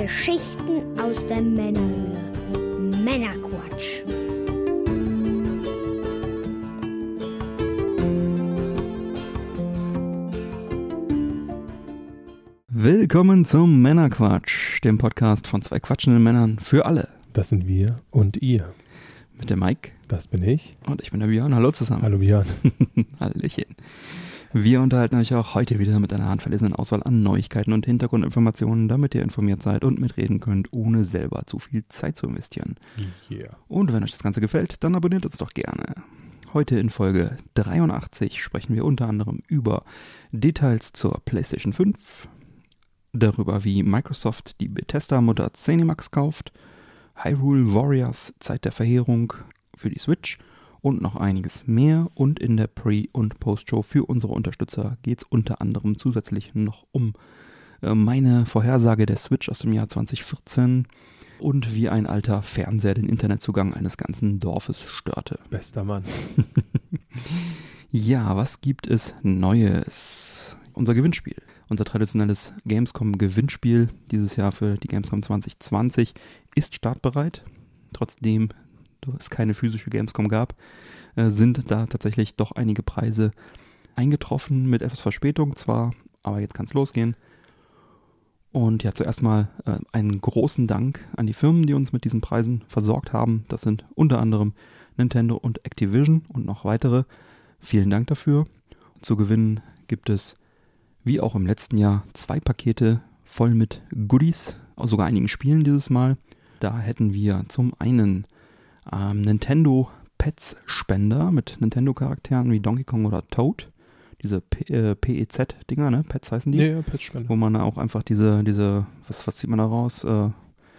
Geschichten aus der Männerhöhle. Männerquatsch. Willkommen zum Männerquatsch, dem Podcast von zwei quatschenden Männern für alle. Das sind wir und ihr. Mit dem Mike Das bin ich. und ich bin der Björn. Hallo zusammen. Hallo Björn. Hallöchen. Wir unterhalten euch auch heute wieder mit einer handverlesenen Auswahl an Neuigkeiten und Hintergrundinformationen, damit ihr informiert seid und mitreden könnt, ohne selber zu viel Zeit zu investieren. Yeah. Und wenn euch das Ganze gefällt, dann abonniert uns doch gerne. Heute in Folge 83 sprechen wir unter anderem über Details zur PlayStation 5, darüber, wie Microsoft die Bethesda-Mutter Zenimax kauft, Hyrule Warriors Zeit der Verheerung für die Switch und noch einiges mehr. Und in der Pre- und Post-Show für unsere Unterstützer geht es unter anderem zusätzlich noch um äh, meine Vorhersage der Switch aus dem Jahr 2014 und wie ein alter Fernseher den Internetzugang eines ganzen Dorfes störte. Bester Mann. Ja, was gibt es Neues? Unser Gewinnspiel. Unser traditionelles Gamescom-Gewinnspiel dieses Jahr für die Gamescom 2020 ist startbereit. Trotzdem es keine physische Gamescom gab, äh, sind da tatsächlich doch einige Preise eingetroffen mit etwas Verspätung zwar, aber jetzt kann es losgehen. Und ja, zuerst mal äh, einen großen Dank an die Firmen, die uns mit diesen Preisen versorgt haben. Das sind unter anderem Nintendo und Activision und noch weitere. Vielen Dank dafür. Zu gewinnen gibt es, wie auch im letzten Jahr, zwei Pakete voll mit Goodies, sogar einigen Spielen dieses Mal. Da hätten wir zum einen ähm, Nintendo Pets Spender mit Nintendo-Charakteren wie Donkey Kong oder Toad. Diese äh, PEZ-Dinger, ne? Pets heißen die. Ja, ja, Petsspender. Wo man auch einfach diese, diese, was, was zieht man da raus? Äh,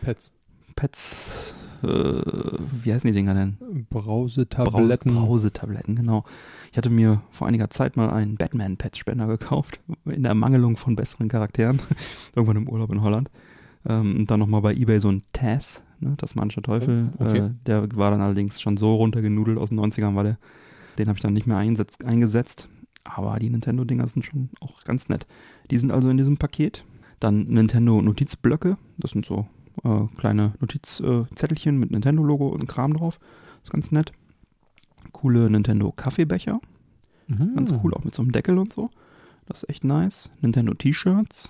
Pets. Pets, äh, wie heißen die Dinger denn? Brausetabletten. Brause, Brausetabletten, genau. Ich hatte mir vor einiger Zeit mal einen Batman-Pet-Spender gekauft, in der Mangelung von besseren Charakteren, irgendwann im Urlaub in Holland. Ähm, und dann nochmal bei Ebay so ein Taz, ne, das manche Teufel. Oh, okay. äh, der war dann allerdings schon so runtergenudelt aus den 90ern, weil der, den habe ich dann nicht mehr einsetzt, eingesetzt. Aber die Nintendo-Dinger sind schon auch ganz nett. Die sind also in diesem Paket. Dann Nintendo-Notizblöcke, das sind so äh, kleine Notizzettelchen mit Nintendo-Logo und Kram drauf. Das ist ganz nett. Coole Nintendo-Kaffeebecher. Mhm. Ganz cool, auch mit so einem Deckel und so. Das ist echt nice. Nintendo-T-Shirts.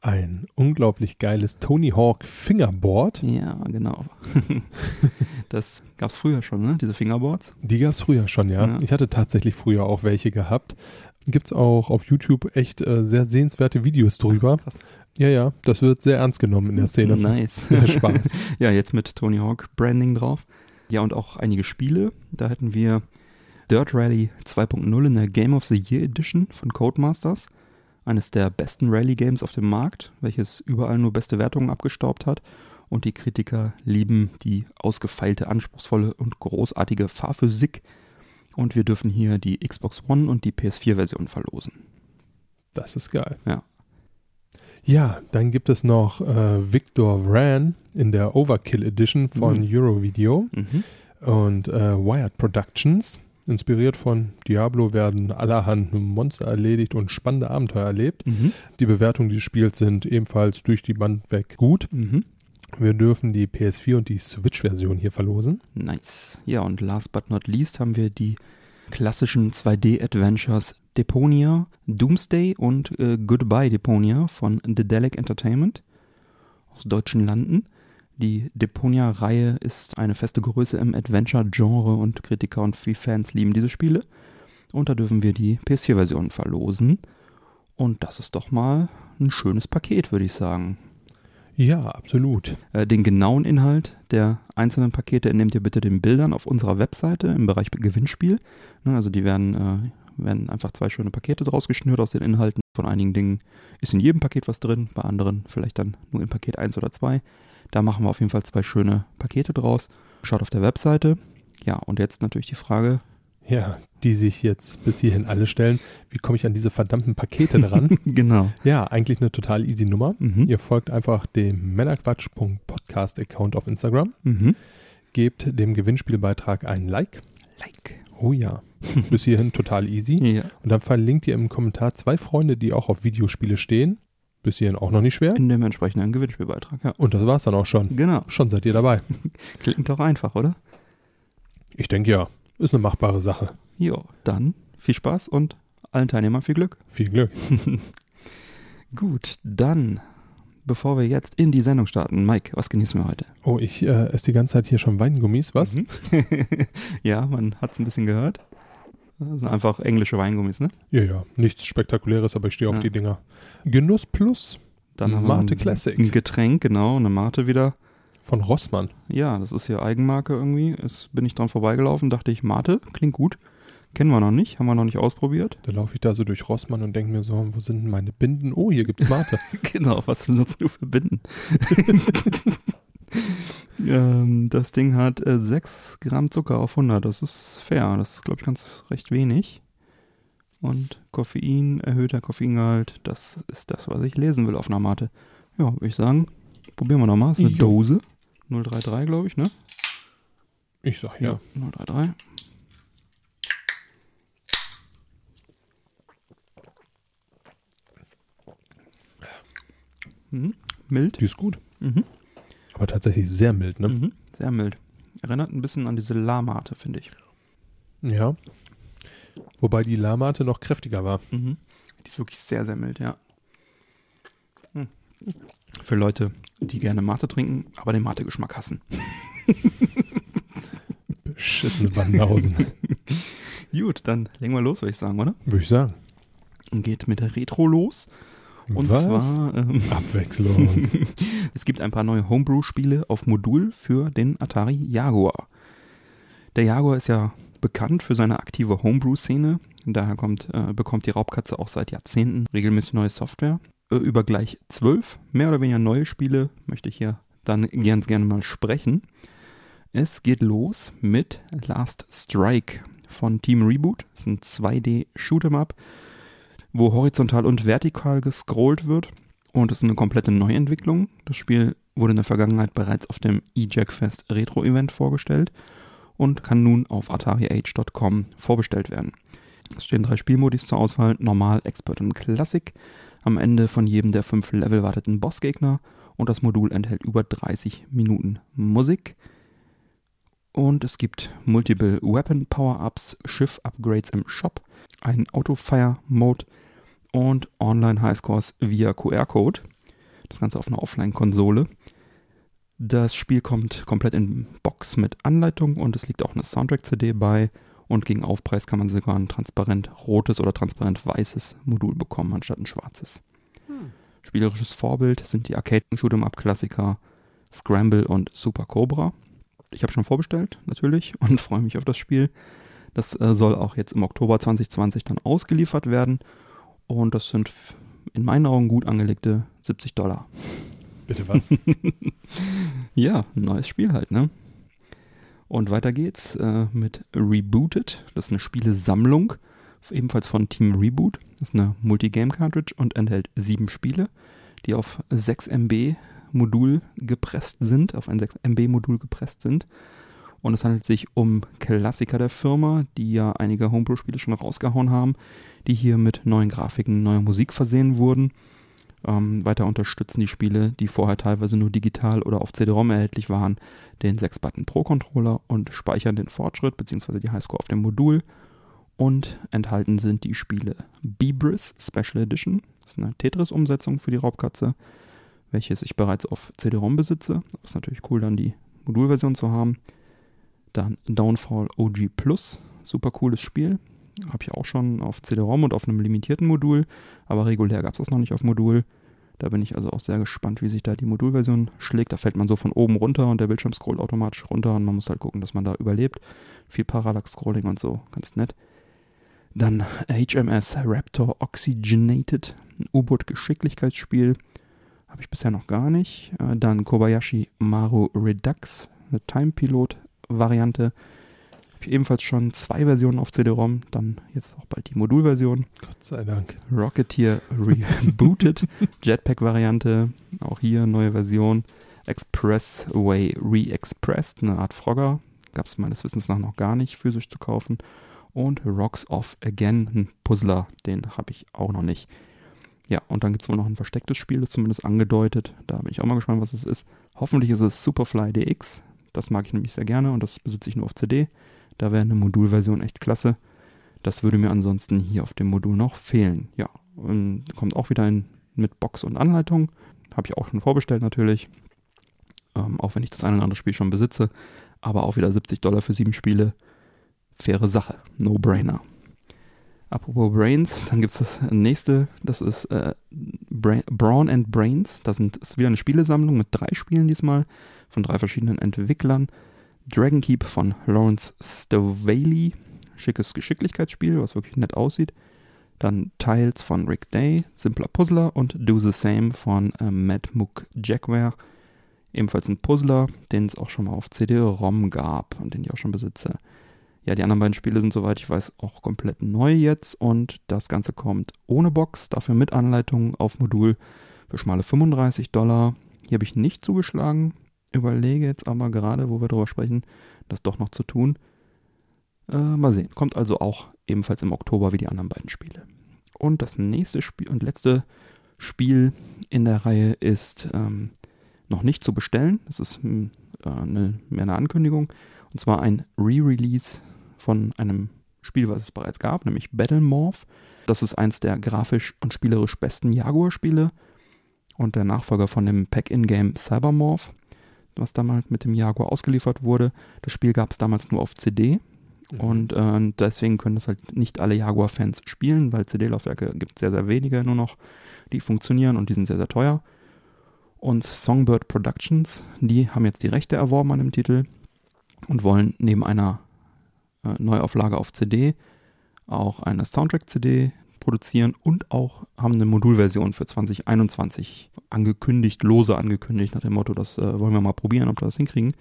Ein unglaublich geiles Tony Hawk Fingerboard. Ja, genau. das gab es früher schon, ne? Diese Fingerboards. Die gab es früher schon, ja. Ja. Ich hatte tatsächlich früher auch welche gehabt. Gibt es auch auf YouTube echt äh, sehr sehenswerte Videos drüber. Krass. Ja, ja, das wird sehr ernst genommen in der Szene. Nice. Ja, Spaß. ja, jetzt mit Tony Hawk Branding drauf. Ja, und auch einige Spiele. Da hätten wir Dirt Rally 2.0 in der Game of the Year Edition von Codemasters. Eines der besten Rally-Games auf dem Markt, welches überall nur beste Wertungen abgestaubt hat. Und die Kritiker lieben die ausgefeilte, anspruchsvolle und großartige Fahrphysik. Und wir dürfen hier die Xbox One und die PS4-Version verlosen. Das ist geil. Ja. Ja, dann gibt es noch äh, Victor Vran in der Overkill Edition von Mhm. Eurovideo Mhm. und äh, Wired Productions. Inspiriert von Diablo werden allerhand Monster erledigt und spannende Abenteuer erlebt. Mhm. Die Bewertungen dieses Spiels sind ebenfalls durch die Band weg gut. Mhm. Wir dürfen die PS4 und die Switch-Version hier verlosen. Nice. Ja, und last but not least haben wir die klassischen 2D-Adventures Deponia, Doomsday und äh, Goodbye Deponia von Dedelic Entertainment aus deutschen Landen. Die Deponia-Reihe ist eine feste Größe im Adventure-Genre und Kritiker und viele Fans lieben diese Spiele. Und da dürfen wir die PS4-Version verlosen. Und das ist doch mal ein schönes Paket, würde ich sagen. Ja, absolut. Äh, Den genauen Inhalt der einzelnen Pakete entnehmt ihr bitte den Bildern auf unserer Webseite im Bereich Gewinnspiel. Ne, Also die werden, äh, werden einfach zwei schöne Pakete draus geschnürt aus den Inhalten. Von einigen Dingen ist in jedem Paket was drin, bei anderen vielleicht dann nur in Paket 1 oder 2. Da machen wir auf jeden Fall zwei schöne Pakete draus. Schaut auf der Webseite. Ja, und jetzt natürlich die Frage, Ja, die sich jetzt bis hierhin alle stellen. Wie komme ich an diese verdammten Pakete dran? genau. ja, eigentlich eine total easy Nummer. Mhm. Ihr folgt einfach dem Männerquatsch.podcast-Account auf Instagram, Mhm. gebt dem Gewinnspielbeitrag ein Like. Like. Oh ja, bis hierhin total easy. Ja. Und dann verlinkt ihr im Kommentar zwei Freunde, die auch auf Videospiele stehen. Bis hierhin auch noch nicht schwer. In dem entsprechenden Gewinnspielbeitrag, ja. Und das war's dann auch schon. Genau. Schon seid ihr dabei. Klingt doch einfach, oder? Ich denke ja, ist eine machbare Sache. Jo, dann viel Spaß und allen Teilnehmern viel Glück. Viel Glück. Gut, dann, bevor wir jetzt in die Sendung starten, Mike, was genießen wir heute? Oh, ich äh, esse die ganze Zeit hier schon Weingummis, was? Mhm. ja, man hat es ein bisschen gehört. Das sind einfach englische Weingummis, ne? Ja, ja, nichts Spektakuläres, aber ich stehe auf Ja. die Dinger. Genuss Plus Dann haben Mate wir ein, Classic. ein Getränk, genau, eine Mate wieder. von Rossmann. Ja, das ist hier Eigenmarke irgendwie. Es bin ich dran vorbeigelaufen, dachte ich, Mate, klingt gut. Kennen wir noch nicht, haben wir noch nicht ausprobiert. Da laufe ich da so durch Rossmann und denke mir so, wo sind denn meine Binden? Oh, hier gibt's Mate. genau, was benutzt du für Binden? ähm, das Ding hat äh, 6 Gramm Zucker auf 100. Das ist fair. Das ist, glaube ich, ganz recht wenig. Und Koffein, erhöhter Koffeingehalt, das ist das, was ich lesen will auf einer Mate. Ja, würde ich sagen, probieren wir nochmal. Das ist eine Jo. Dose. 033, glaube ich, ne? Ich sag ja. 033. Mhm. Mild. Die ist gut. Mhm. Aber tatsächlich sehr mild, ne? Mhm. Sehr mild. Erinnert ein bisschen an diese Lamate, finde ich. Ja. Wobei die Lamate noch kräftiger war. Mhm. Die ist wirklich sehr, sehr mild, ja. Hm. Für Leute, die gerne Mate trinken, aber den Mate-Geschmack hassen. Beschissene Banausen. Gut, dann legen wir los, würde ich sagen, oder? Würde ich sagen. Und geht mit der Retro los. Und Was? zwar, ähm, Abwechslung. es gibt ein paar neue Homebrew-Spiele auf Modul für den Atari Jaguar. Der Jaguar ist ja bekannt für seine aktive Homebrew-Szene. Daher kommt, äh, bekommt die Raubkatze auch seit Jahrzehnten regelmäßig neue Software. Äh, über gleich zwölf mehr oder weniger neue Spiele möchte ich hier dann ganz gerne mal sprechen. Es geht los mit Last Strike von Team Reboot. Das ist ein 2D-Shoot'em-up, wo horizontal und vertikal gescrollt wird. Und es ist eine komplette Neuentwicklung. Das Spiel wurde in der Vergangenheit bereits auf dem eJack Fest Retro Event vorgestellt und kann nun auf atariage.com vorbestellt werden. Es stehen drei Spielmodis zur Auswahl: Normal, Expert und Classic. Am Ende von jedem der fünf Level wartet ein Bossgegner und das Modul enthält über 30 Minuten Musik. Und es gibt Multiple Weapon Power-Ups, Schiff-Upgrades im Shop, einen Auto-Fire-Mode und Online-Highscores via QR-Code. Das Ganze auf einer Offline-Konsole. Das Spiel kommt komplett in Box mit Anleitung und es liegt auch eine Soundtrack-CD bei. Und gegen Aufpreis kann man sogar ein transparent rotes oder transparent weißes Modul bekommen, anstatt ein schwarzes. Spielerisches Vorbild sind die Arcade-Shoot'em-Up-Klassiker Scramble und Super Cobra. Ich habe schon vorbestellt, natürlich, und freue mich auf das Spiel. Das äh, soll auch jetzt im Oktober 2020 dann ausgeliefert werden. Und das sind in meinen Augen gut angelegte 70 Dollar. Bitte was? Ja, ein neues Spiel halt, ne? Und weiter geht's äh, mit Rebooted. Das ist eine Spielesammlung, ebenfalls von Team Reboot. Das ist eine Multigame-Cartridge und enthält sieben Spiele, die auf 6 MB Modul gepresst sind, auf ein 6 MB Modul gepresst sind. Und es handelt sich um Klassiker der Firma, die ja einige Homebrew-Spiele schon rausgehauen haben, die hier mit neuen Grafiken, neuer Musik versehen wurden. Ähm, weiter unterstützen die Spiele, die vorher teilweise nur digital oder auf CD-ROM erhältlich waren, den 6-Button Pro-Controller und speichern den Fortschritt bzw. die Highscore auf dem Modul. Und enthalten sind die Spiele Bebris Special Edition, das ist eine Tetris-Umsetzung für die Raubkatze, welches ich bereits auf CD-ROM besitze. Das ist natürlich cool, dann die Modulversion zu haben. Dann Downfall OG Plus, super cooles Spiel. Habe ich auch schon auf CD-ROM und auf einem limitierten Modul, aber regulär gab es das noch nicht auf Modul. Da bin ich also auch sehr gespannt, wie sich da die Modulversion schlägt. Da fällt man so von oben runter und der Bildschirm scrollt automatisch runter und man muss halt gucken, dass man da überlebt. Viel Parallax-Scrolling und so, ganz nett. Dann HMS Raptor Oxygenated, ein U-Boot-Geschicklichkeitsspiel. Habe ich bisher noch gar nicht. Äh, Dann Kobayashi Maru Redux, eine Time-Pilot-Variante. Habe ich ebenfalls schon zwei Versionen auf CD-ROM. Dann jetzt auch bald die Modulversion. Gott sei Dank. Rocketeer Rebooted, Jetpack-Variante, auch hier neue Version. Expressway Re-Expressed, eine Art Frogger, gab es meines Wissens nach noch gar nicht physisch zu kaufen. Und Rocks Off Again, ein Puzzler, den habe ich auch noch nicht. Ja, und dann gibt es wohl noch ein verstecktes Spiel, das zumindest angedeutet. Da bin ich auch mal gespannt, was es ist. Hoffentlich ist es Superfly DX. Das mag ich nämlich sehr gerne und das besitze ich nur auf CD. Da wäre eine Modulversion echt klasse. Das würde mir ansonsten hier auf dem Modul noch fehlen. Ja, und kommt auch wieder in, mit Box und Anleitung. Habe ich auch schon vorbestellt natürlich. Ähm, auch wenn ich das eine oder andere Spiel schon besitze. Aber auch wieder 70 Dollar für sieben Spiele. Faire Sache. No-brainer. Apropos Brains, dann gibt es das nächste, das ist äh, Bra Brawn and Brains. Das sind, ist wieder eine Spielesammlung mit drei Spielen diesmal von drei verschiedenen Entwicklern. Dragon Keep von Lawrence Stovely, schickes Geschicklichkeitsspiel, was wirklich nett aussieht. Dann Tiles von Rick Day, simpler Puzzler und Do the Same von äh, Matt Mook Jackware, ebenfalls ein Puzzler, den es auch schon mal auf CD-ROM gab und den ich auch schon besitze. Ja, die anderen beiden Spiele sind, soweit ich weiß, auch komplett neu jetzt und das Ganze kommt ohne Box, dafür mit Anleitung auf Modul für schmale 35 Dollar. Hier habe ich nicht zugeschlagen, überlege jetzt aber gerade, wo wir drüber sprechen, das doch noch zu tun. Äh, mal sehen. Kommt also auch ebenfalls im Oktober wie die anderen beiden Spiele. Und das nächste Spiel und letzte Spiel in der Reihe ist ähm, noch nicht zu bestellen. Das ist äh, eine, mehr eine Ankündigung. Und zwar ein Re-Release von einem Spiel, was es bereits gab, nämlich Battle Morph. Das ist eins der grafisch und spielerisch besten Jaguar-Spiele und der Nachfolger von dem Pack-In-Game Cybermorph, was damals mit dem Jaguar ausgeliefert wurde. Das Spiel gab es damals nur auf CD mhm. und äh, deswegen können das halt nicht alle Jaguar-Fans spielen, weil CD-Laufwerke gibt es sehr, sehr wenige nur noch, die funktionieren und die sind sehr, sehr teuer. Und Songbird Productions, die haben jetzt die Rechte erworben an dem Titel und wollen neben einer äh, Neuauflage auf CD auch eine Soundtrack-CD produzieren und auch haben eine Modulversion für 2021 angekündigt, lose angekündigt, nach dem Motto, das äh, wollen wir mal probieren, ob wir das hinkriegen.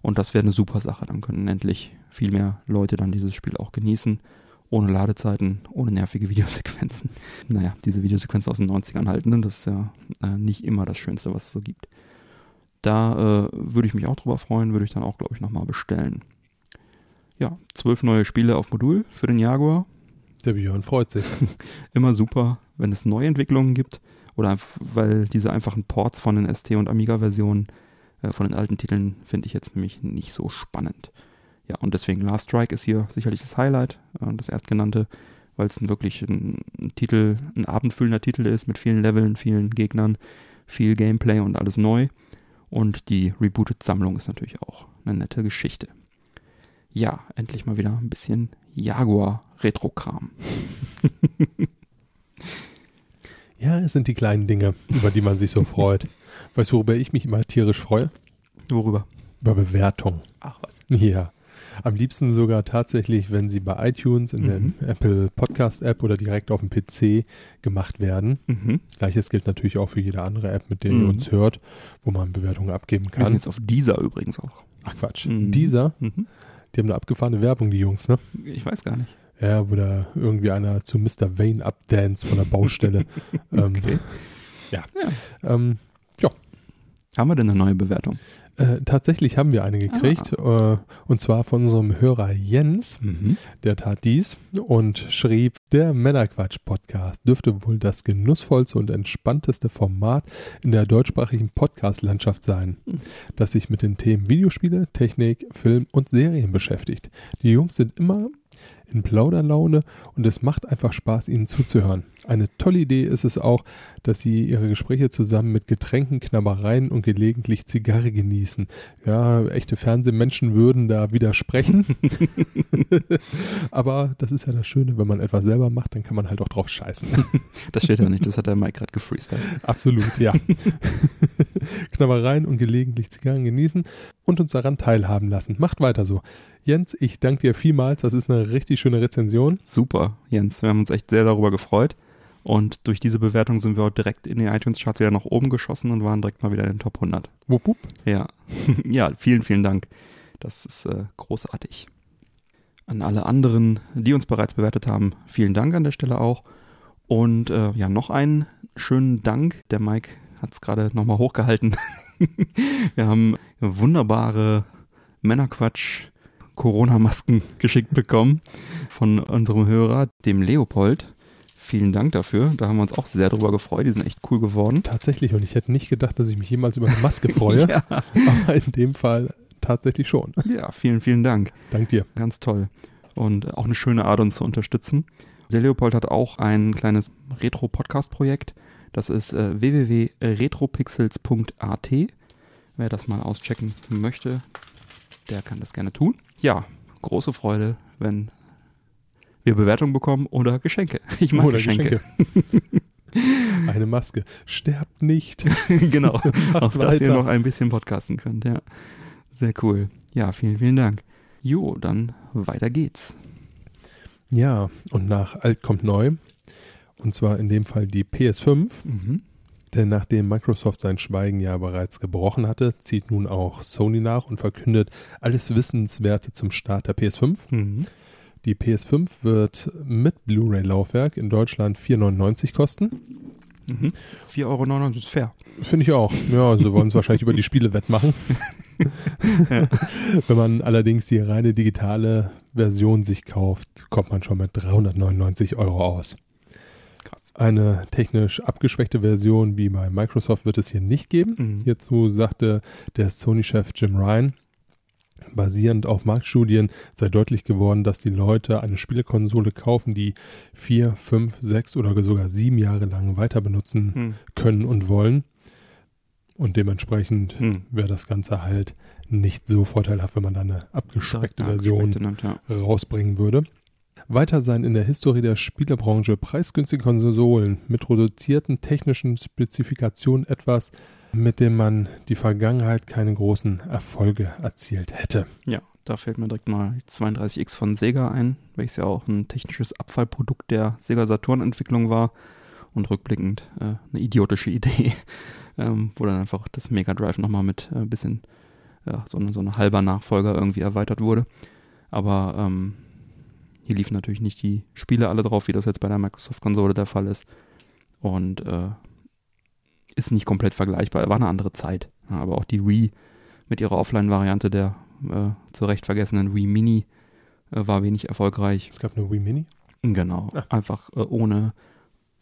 Und das wäre eine super Sache. Dann könnten endlich viel mehr Leute dann dieses Spiel auch genießen. Ohne Ladezeiten, ohne nervige Videosequenzen. Naja, diese Videosequenzen aus den 90ern halten, ne? das ist ja äh, nicht immer das Schönste, was es so gibt. Da äh, würde ich mich auch drüber freuen, würde ich dann auch, glaube ich, nochmal bestellen ja, zwölf neue Spiele auf Modul für den Jaguar. Der Björn freut sich. Immer super, wenn es Neuentwicklungen gibt oder weil diese einfachen Ports von den ST- und Amiga-Versionen äh, von den alten Titeln finde ich jetzt nämlich nicht so spannend. Ja, und deswegen Last Strike ist hier sicherlich das Highlight, äh, das erstgenannte, weil es ein wirklich ein, ein, Titel, ein abendfüllender Titel ist mit vielen Leveln, vielen Gegnern, viel Gameplay und alles neu. Und die Rebooted-Sammlung ist natürlich auch eine nette Geschichte ja, endlich mal wieder ein bisschen Jaguar-Retro-Kram. ja, es sind die kleinen Dinge, über die man sich so freut. Weißt du, worüber ich mich immer tierisch freue? Worüber? Über Bewertung. Ach was. Ja. Am liebsten sogar tatsächlich, wenn sie bei iTunes in mhm. der Apple Podcast App oder direkt auf dem PC gemacht werden. Mhm. Gleiches gilt natürlich auch für jede andere App, mit der mhm. ihr uns hört, wo man Bewertungen abgeben kann. Wir sind jetzt auf dieser übrigens auch. Ach Quatsch. Mhm. Dieser? Die haben eine abgefahrene Werbung, die Jungs, ne? Ich weiß gar nicht. Ja, wo da irgendwie einer zu Mr. Wayne abdance von der Baustelle. ähm, okay. Ja. Ja. Ähm, ja. Haben wir denn eine neue Bewertung? Äh, tatsächlich haben wir eine gekriegt, ah. äh, und zwar von unserem Hörer Jens. Mhm. Der tat dies und schrieb, der Männerquatsch-Podcast dürfte wohl das genussvollste und entspannteste Format in der deutschsprachigen Podcast-Landschaft sein, mhm. das sich mit den Themen Videospiele, Technik, Film und Serien beschäftigt. Die Jungs sind immer in Plauderlaune und es macht einfach Spaß, ihnen zuzuhören. Eine tolle Idee ist es auch, dass sie ihre Gespräche zusammen mit Getränken, Knabbereien und gelegentlich Zigarre genießen. Ja, echte Fernsehmenschen würden da widersprechen. Aber das ist ja das Schöne, wenn man etwas selber macht, dann kann man halt auch drauf scheißen. Das steht ja nicht, das hat der Mike gerade gefreestylt. Absolut, ja. Knabbereien und gelegentlich Zigarren genießen und uns daran teilhaben lassen. Macht weiter so. Jens, ich danke dir vielmals. Das ist eine richtig schöne Rezension. Super, Jens. Wir haben uns echt sehr darüber gefreut. Und durch diese Bewertung sind wir auch direkt in den iTunes-Charts wieder nach oben geschossen und waren direkt mal wieder in den Top 100. Wupp, wupp. Ja. ja, vielen, vielen Dank. Das ist äh, großartig. An alle anderen, die uns bereits bewertet haben, vielen Dank an der Stelle auch. Und äh, ja, noch einen schönen Dank. Der Mike hat es gerade nochmal hochgehalten. wir haben wunderbare Männerquatsch Corona-Masken geschickt bekommen von unserem Hörer, dem Leopold. Vielen Dank dafür. Da haben wir uns auch sehr drüber gefreut. Die sind echt cool geworden. Tatsächlich. Und ich hätte nicht gedacht, dass ich mich jemals über eine Maske freue. ja. Aber in dem Fall tatsächlich schon. Ja, vielen, vielen Dank. Dank dir. Ganz toll. Und auch eine schöne Art, uns zu unterstützen. Der Leopold hat auch ein kleines Retro-Podcast-Projekt. Das ist äh, www.retropixels.at. Wer das mal auschecken möchte, der kann das gerne tun. Ja, große Freude, wenn wir Bewertungen bekommen oder Geschenke. Ich mag oder Geschenke. Geschenke. Eine Maske. Sterbt nicht. genau. Auf weiter. dass ihr noch ein bisschen podcasten könnt, ja. Sehr cool. Ja, vielen, vielen Dank. Jo, dann weiter geht's. Ja, und nach Alt kommt neu. Und zwar in dem Fall die PS5. Mhm. Denn nachdem Microsoft sein Schweigen ja bereits gebrochen hatte, zieht nun auch Sony nach und verkündet alles Wissenswerte zum Start der PS5. Mhm. Die PS5 wird mit Blu-ray-Laufwerk in Deutschland 4,99 kosten. Mhm. 4,99 Euro ist fair. Finde ich auch. Ja, so wollen es wahrscheinlich über die Spiele wettmachen. ja. Wenn man allerdings die reine digitale Version sich kauft, kommt man schon mit 399 Euro aus. Krass. Eine technisch abgeschwächte Version wie bei Microsoft wird es hier nicht geben. Mhm. Hierzu sagte der Sony-Chef Jim Ryan, basierend auf Marktstudien sei deutlich geworden, dass die Leute eine Spielekonsole kaufen, die vier, fünf, sechs oder sogar sieben Jahre lang weiter benutzen hm. können und wollen. Und dementsprechend hm. wäre das Ganze halt nicht so vorteilhaft, wenn man da eine abgespeckte Version nimmt, ja. rausbringen würde. Weiter seien in der Historie der Spielebranche preisgünstige Konsolen mit reduzierten technischen Spezifikationen etwas, mit dem man die Vergangenheit keine großen Erfolge erzielt hätte. Ja, da fällt mir direkt mal 32X von Sega ein, welches ja auch ein technisches Abfallprodukt der Sega Saturn-Entwicklung war und rückblickend äh, eine idiotische Idee, ähm, wo dann einfach das Mega Drive nochmal mit ein äh, bisschen ja, so, eine, so ein halber Nachfolger irgendwie erweitert wurde. Aber ähm, hier liefen natürlich nicht die Spiele alle drauf, wie das jetzt bei der Microsoft-Konsole der Fall ist. Und äh, ist nicht komplett vergleichbar. War eine andere Zeit. Aber auch die Wii mit ihrer Offline-Variante der äh, zu Recht vergessenen Wii Mini äh, war wenig erfolgreich. Es gab eine Wii Mini? Genau. Ach. Einfach äh, ohne,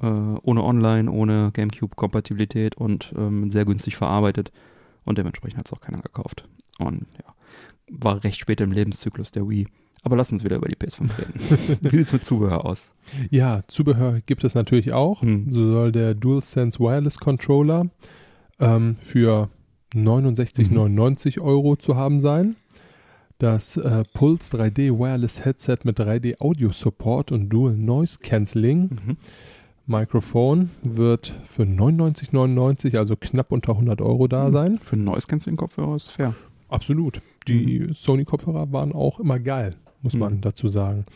äh, ohne Online, ohne GameCube-Kompatibilität und ähm, sehr günstig verarbeitet. Und dementsprechend hat es auch keiner gekauft. Und ja, war recht spät im Lebenszyklus der Wii. Aber lass uns wieder über die PS5 reden. Wie sieht es mit Zubehör aus? Ja, Zubehör gibt es natürlich auch. Hm. So soll der DualSense Wireless Controller ähm, für 69,99 mhm. Euro zu haben sein. Das äh, Pulse 3D Wireless Headset mit 3D Audio Support und Dual Noise Cancelling mhm. Mikrofon wird für 99,99, also knapp unter 100 Euro da mhm. sein. Für einen Noise Cancelling Kopfhörer ist fair. Absolut. Die mhm. Sony Kopfhörer waren auch immer geil muss man mhm. dazu sagen.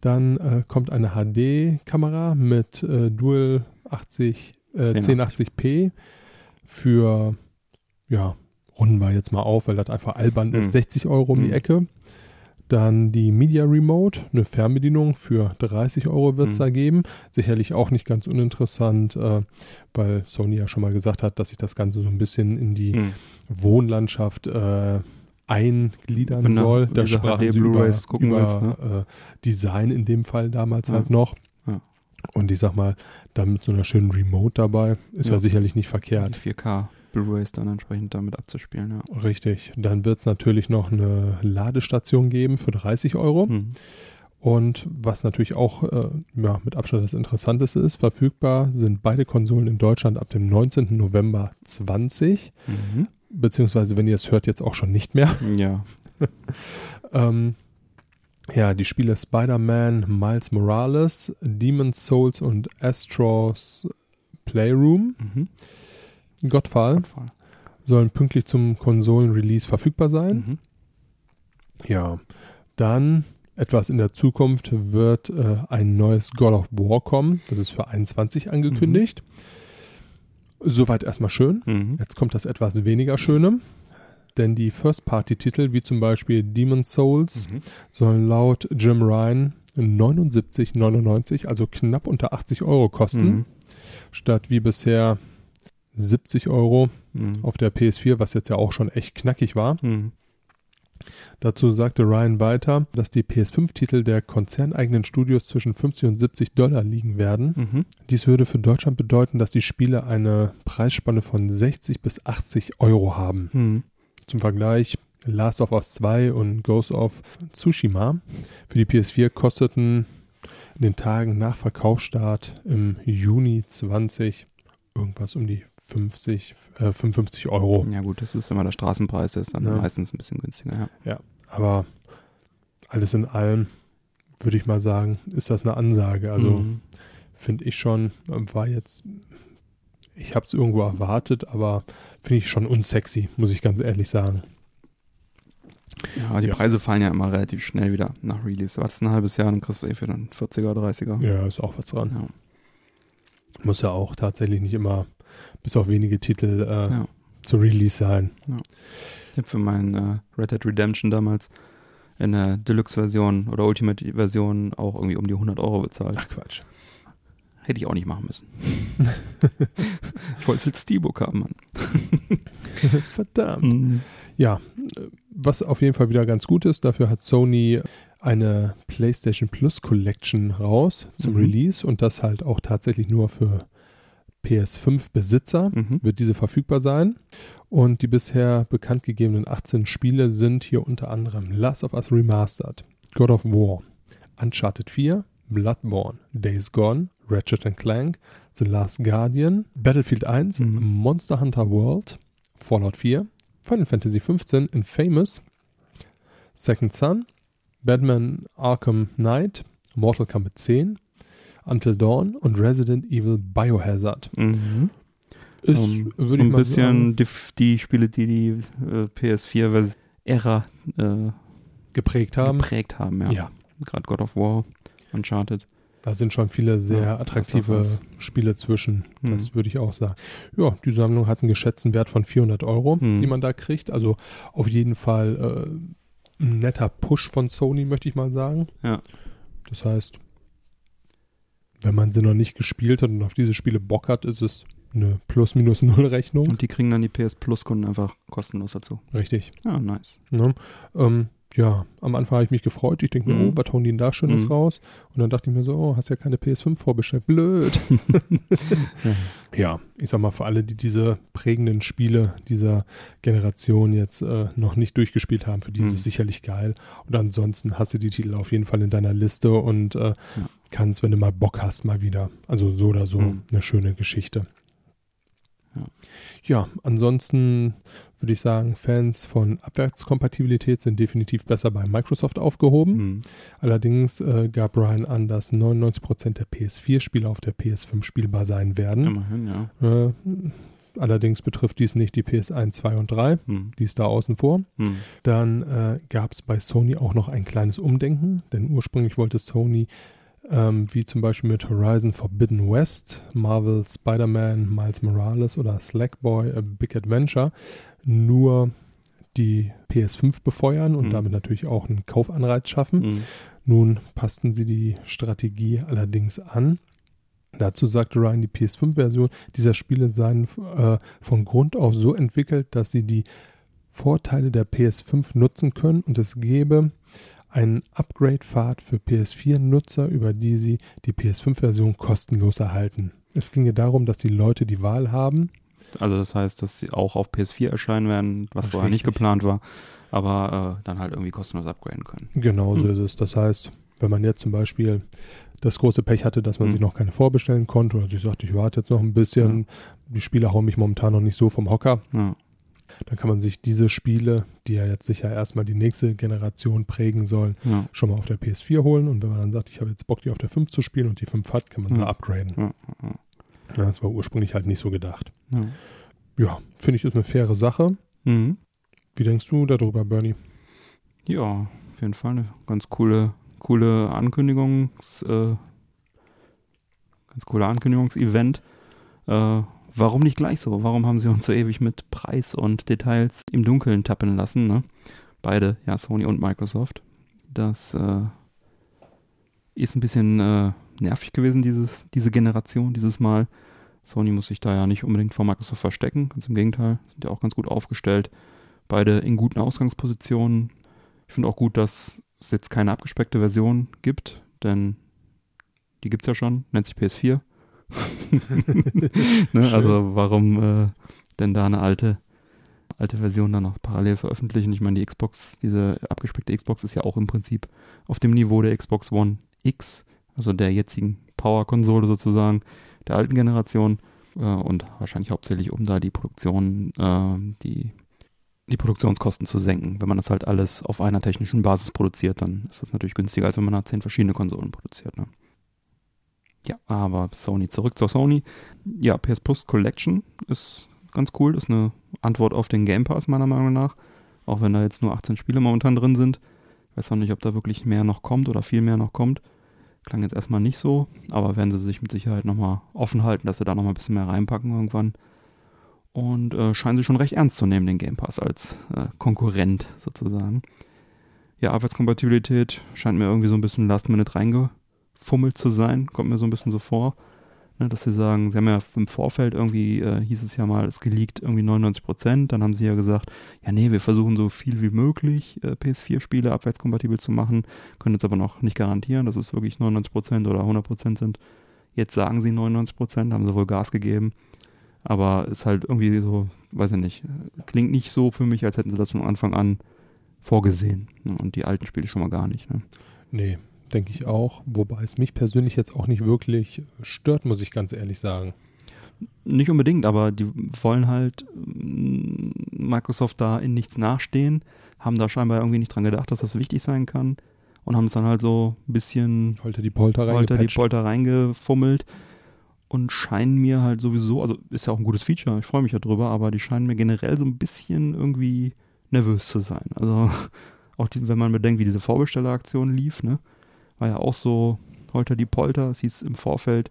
Dann äh, kommt eine HD-Kamera mit äh, Dual 80, äh, 1080p für, ja, runden wir jetzt mal auf, weil das einfach albern mhm. ist, 60 Euro um mhm. die Ecke. Dann die Media Remote, eine Fernbedienung für 30 Euro wird es mhm. da geben. Sicherlich auch nicht ganz uninteressant, äh, weil Sony ja schon mal gesagt hat, dass sich das Ganze so ein bisschen in die mhm. Wohnlandschaft äh, eingliedern Wenn soll. Da sprachen sie über, über willst, ne? äh, Design in dem Fall damals ja. halt noch. Ja. Und ich sag mal, dann mit so einer schönen Remote dabei ist ja, ja sicherlich nicht verkehrt. 4K Blu-rays dann entsprechend damit abzuspielen, ja. Richtig. Dann wird es natürlich noch eine Ladestation geben für 30 Euro. Hm. Und was natürlich auch äh, ja, mit Abstand das Interessanteste ist, verfügbar sind beide Konsolen in Deutschland ab dem 19. November 20. Mhm beziehungsweise wenn ihr es hört, jetzt auch schon nicht mehr. Ja. ähm, ja, die Spiele Spider-Man, Miles Morales, Demon's Souls und Astros Playroom, mhm. Godfall, Godfall, sollen pünktlich zum Konsolen-Release verfügbar sein. Mhm. Ja, dann etwas in der Zukunft wird äh, ein neues God of War kommen. Das ist für 21 angekündigt. Mhm. Soweit erstmal schön. Mhm. Jetzt kommt das etwas weniger Schöne. Denn die First-Party-Titel, wie zum Beispiel Demon's Souls, mhm. sollen laut Jim Ryan 79,99, also knapp unter 80 Euro kosten. Mhm. Statt wie bisher 70 Euro mhm. auf der PS4, was jetzt ja auch schon echt knackig war. Mhm. Dazu sagte Ryan weiter, dass die PS5-Titel der konzerneigenen Studios zwischen 50 und 70 Dollar liegen werden. Mhm. Dies würde für Deutschland bedeuten, dass die Spiele eine Preisspanne von 60 bis 80 Euro haben. Mhm. Zum Vergleich, Last of Us 2 und Ghost of Tsushima für die PS4 kosteten in den Tagen nach Verkaufsstart im Juni 20 irgendwas um die 50, äh, 55 Euro. Ja gut, das ist immer der Straßenpreis, der ist dann Ja. meistens ein bisschen günstiger. Ja. Aber alles in allem würde ich mal sagen, ist das eine Ansage. Also Mhm. finde ich schon, war jetzt, ich habe es irgendwo erwartet, aber finde ich schon unsexy, muss ich ganz ehrlich sagen. ja, die Ja. Preise fallen ja immer relativ schnell wieder nach Release. Wartest ein halbes Jahr, dann kriegst du eh für einen 40er, 30er. Ja, ist auch was dran. Ja. Muss ja auch tatsächlich nicht immer bis auf wenige Titel äh, Ja. zu Release sein. Ich habe für meinen äh, Red Dead Redemption damals in der Deluxe-Version oder Ultimate-Version auch irgendwie um die 100 Euro bezahlt. Ach Quatsch. Hätte ich auch nicht machen müssen. ich wollte es als Steelbook haben, Mann. Verdammt. Mhm. Ja, was auf jeden Fall wieder ganz gut ist, dafür hat Sony eine PlayStation Plus Collection raus zum Mhm. Release und das halt auch tatsächlich nur für PS5-Besitzer Mhm. wird diese verfügbar sein. Und die bisher bekannt gegebenen 18 Spiele sind hier unter anderem Last of Us Remastered, God of War, Uncharted 4, Bloodborne, Days Gone, Ratchet Clank, The Last Guardian, Battlefield 1, Mhm. Monster Hunter World, Fallout 4, Final Fantasy 15, Infamous, Second Son, Batman Arkham Knight, Mortal Kombat 10, Until Dawn und Resident Evil Biohazard. Mhm. Ist, Ähm, so ein bisschen die, die Spiele, die die äh, PS4-Ära äh, geprägt haben. geprägt haben. Ja. Ja. Gerade God of War, Uncharted. Da sind schon viele sehr Ja, attraktive Spiele zwischen. Mhm. Das würde ich auch sagen. Ja, die Sammlung hat einen geschätzten Wert von 400 Euro, Mhm. die man da kriegt. Also auf jeden Fall äh, ein netter Push von Sony, möchte ich mal sagen. Ja. Das heißt, wenn man sie noch nicht gespielt hat und auf diese Spiele Bock hat, ist es eine Plus-Minus-Null-Rechnung. Und die kriegen dann die PS Plus-Kunden einfach kostenlos dazu. Richtig. Ja, nice. Ne? Ähm, ja, am Anfang habe ich mich gefreut. Ich denke mir, Mhm. oh, was hauen die denn da Schönes Mhm. raus? Und dann dachte ich mir so, oh, hast ja keine PS5 vorbestellt. Blöd. ja, ich sag mal, für alle, die diese prägenden Spiele dieser Generation jetzt äh, noch nicht durchgespielt haben, für die ist Mhm. es sicherlich geil. Und ansonsten hast du die Titel auf jeden Fall in deiner Liste und äh, kannst, wenn du mal Bock hast, mal wieder. Also so oder so Mhm. eine schöne Geschichte. Ja. Ja, ansonsten würde ich sagen, Fans von Abwärtskompatibilität sind definitiv besser bei Microsoft aufgehoben. Mhm. Allerdings äh, gab Brian an, dass 99% der PS4-Spiele auf der PS5 spielbar sein werden. Immerhin, ja. Äh, allerdings betrifft dies nicht die PS1, 2 und 3. Mhm. Die ist da außen vor. Mhm. Dann äh, gab es bei Sony auch noch ein kleines Umdenken, denn ursprünglich wollte Sony, ähm, wie zum Beispiel mit Horizon Forbidden West, Marvel Spider-Man, Miles Morales oder Slackboy, A Big Adventure, nur die PS5 befeuern und Mhm. damit natürlich auch einen Kaufanreiz schaffen. Mhm. Nun passten sie die Strategie allerdings an. Dazu sagte Ryan, die PS5-Version dieser Spiele seien äh, von Grund auf so entwickelt, dass sie die Vorteile der PS5 nutzen können und es gäbe einen Upgrade-Pfad für PS4-Nutzer, über die sie die PS5-Version kostenlos erhalten. Es ginge darum, dass die Leute die Wahl haben, Also das heißt, dass sie auch auf PS4 erscheinen werden, was vorher nicht geplant war, aber äh, dann halt irgendwie kostenlos upgraden können. Genau so Hm. ist es. Das heißt, wenn man jetzt zum Beispiel das große Pech hatte, dass man Hm. sich noch keine vorbestellen konnte oder sich sagt, ich warte jetzt noch ein bisschen, die Spiele hauen mich momentan noch nicht so vom Hocker, Ja. dann kann man sich diese Spiele, die ja jetzt sicher erstmal die nächste Generation prägen sollen, Ja. schon mal auf der PS4 holen und wenn man dann sagt, ich habe jetzt Bock, die auf der 5 zu spielen und die 5 hat, kann man sie Ja. upgraden. Ja. Das war ursprünglich halt nicht so gedacht. Ja. Ja, finde ich, ist eine faire Sache. Mhm. Wie denkst du darüber, Bernie? Ja, auf jeden Fall eine ganz coole, coole Ankündigungs, äh, ganz cooler Ankündigungsevent. Äh, warum nicht gleich so? Warum haben sie uns so ewig mit Preis und Details im Dunkeln tappen lassen? Ne? Beide, ja, Sony und Microsoft. Das äh, ist ein bisschen äh, nervig gewesen, dieses, diese Generation, dieses Mal. Sony muss sich da ja nicht unbedingt vor Microsoft verstecken, ganz im Gegenteil, sind ja auch ganz gut aufgestellt. Beide in guten Ausgangspositionen. Ich finde auch gut, dass es jetzt keine abgespeckte Version gibt, denn die gibt es ja schon, nennt sich PS4. ne, also warum äh, denn da eine alte, alte Version dann noch parallel veröffentlichen? Ich meine, die Xbox, diese abgespeckte Xbox ist ja auch im Prinzip auf dem Niveau der Xbox One X, also der jetzigen Power-Konsole sozusagen, der alten Generation. Äh, und wahrscheinlich hauptsächlich, um da die Produktion, äh, die, die Produktionskosten zu senken. Wenn man das halt alles auf einer technischen Basis produziert, dann ist das natürlich günstiger, als wenn man da zehn verschiedene Konsolen produziert. Ne? Ja, aber Sony, zurück zur Sony. Ja, PS Plus Collection ist ganz cool, ist eine Antwort auf den Game Pass meiner Meinung nach. Auch wenn da jetzt nur 18 Spiele momentan drin sind. Ich weiß auch nicht, ob da wirklich mehr noch kommt oder viel mehr noch kommt. Klang jetzt erstmal nicht so, aber werden sie sich mit Sicherheit nochmal offen halten, dass sie da nochmal ein bisschen mehr reinpacken irgendwann. Und äh, scheinen sie schon recht ernst zu nehmen, den Game Pass als äh, Konkurrent sozusagen. Ja, Abwärtskompatibilität scheint mir irgendwie so ein bisschen Last Minute reingefummelt zu sein, kommt mir so ein bisschen so vor. Ne, dass sie sagen, sie haben ja im Vorfeld irgendwie, äh, hieß es ja mal, es geleakt irgendwie 99 Prozent. Dann haben sie ja gesagt, ja nee, wir versuchen so viel wie möglich äh, PS4-Spiele abwärtskompatibel zu machen, können jetzt aber noch nicht garantieren, dass es wirklich 99 Prozent oder 100 Prozent sind. Jetzt sagen sie 99 Prozent, haben sie wohl Gas gegeben. Aber ist halt irgendwie so, weiß ich nicht, klingt nicht so für mich, als hätten sie das von Anfang an vorgesehen. Ne? Und die alten Spiele schon mal gar nicht. Ne? Nee, denke ich auch. Wobei es mich persönlich jetzt auch nicht wirklich stört, muss ich ganz ehrlich sagen. Nicht unbedingt, aber die wollen halt mm, Microsoft da in nichts nachstehen, haben da scheinbar irgendwie nicht dran gedacht, dass das wichtig sein kann und haben es dann halt so ein bisschen Holter die Polter, Holter die Polter reingefummelt und scheinen mir halt sowieso, also ist ja auch ein gutes Feature, ich freue mich ja drüber, aber die scheinen mir generell so ein bisschen irgendwie nervös zu sein. Also auch die, wenn man bedenkt, wie diese Vorbestelleraktion lief, ne? War ja auch so holter die Polter. Es hieß im Vorfeld,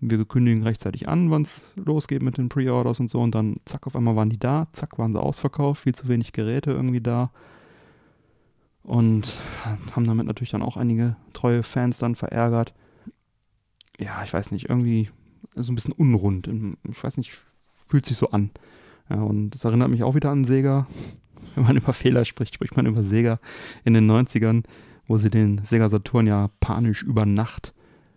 wir kündigen rechtzeitig an, wann es losgeht mit den Pre-Orders und so. Und dann zack, auf einmal waren die da, zack, waren sie ausverkauft, viel zu wenig Geräte irgendwie da. Und haben damit natürlich dann auch einige treue Fans dann verärgert. Ja, ich weiß nicht, irgendwie so ein bisschen unrund. Ich weiß nicht, fühlt sich so an. Ja, und das erinnert mich auch wieder an Sega. Wenn man über Fehler spricht, spricht man über Sega in den 90ern wo sie den Sega Saturn ja panisch über Nacht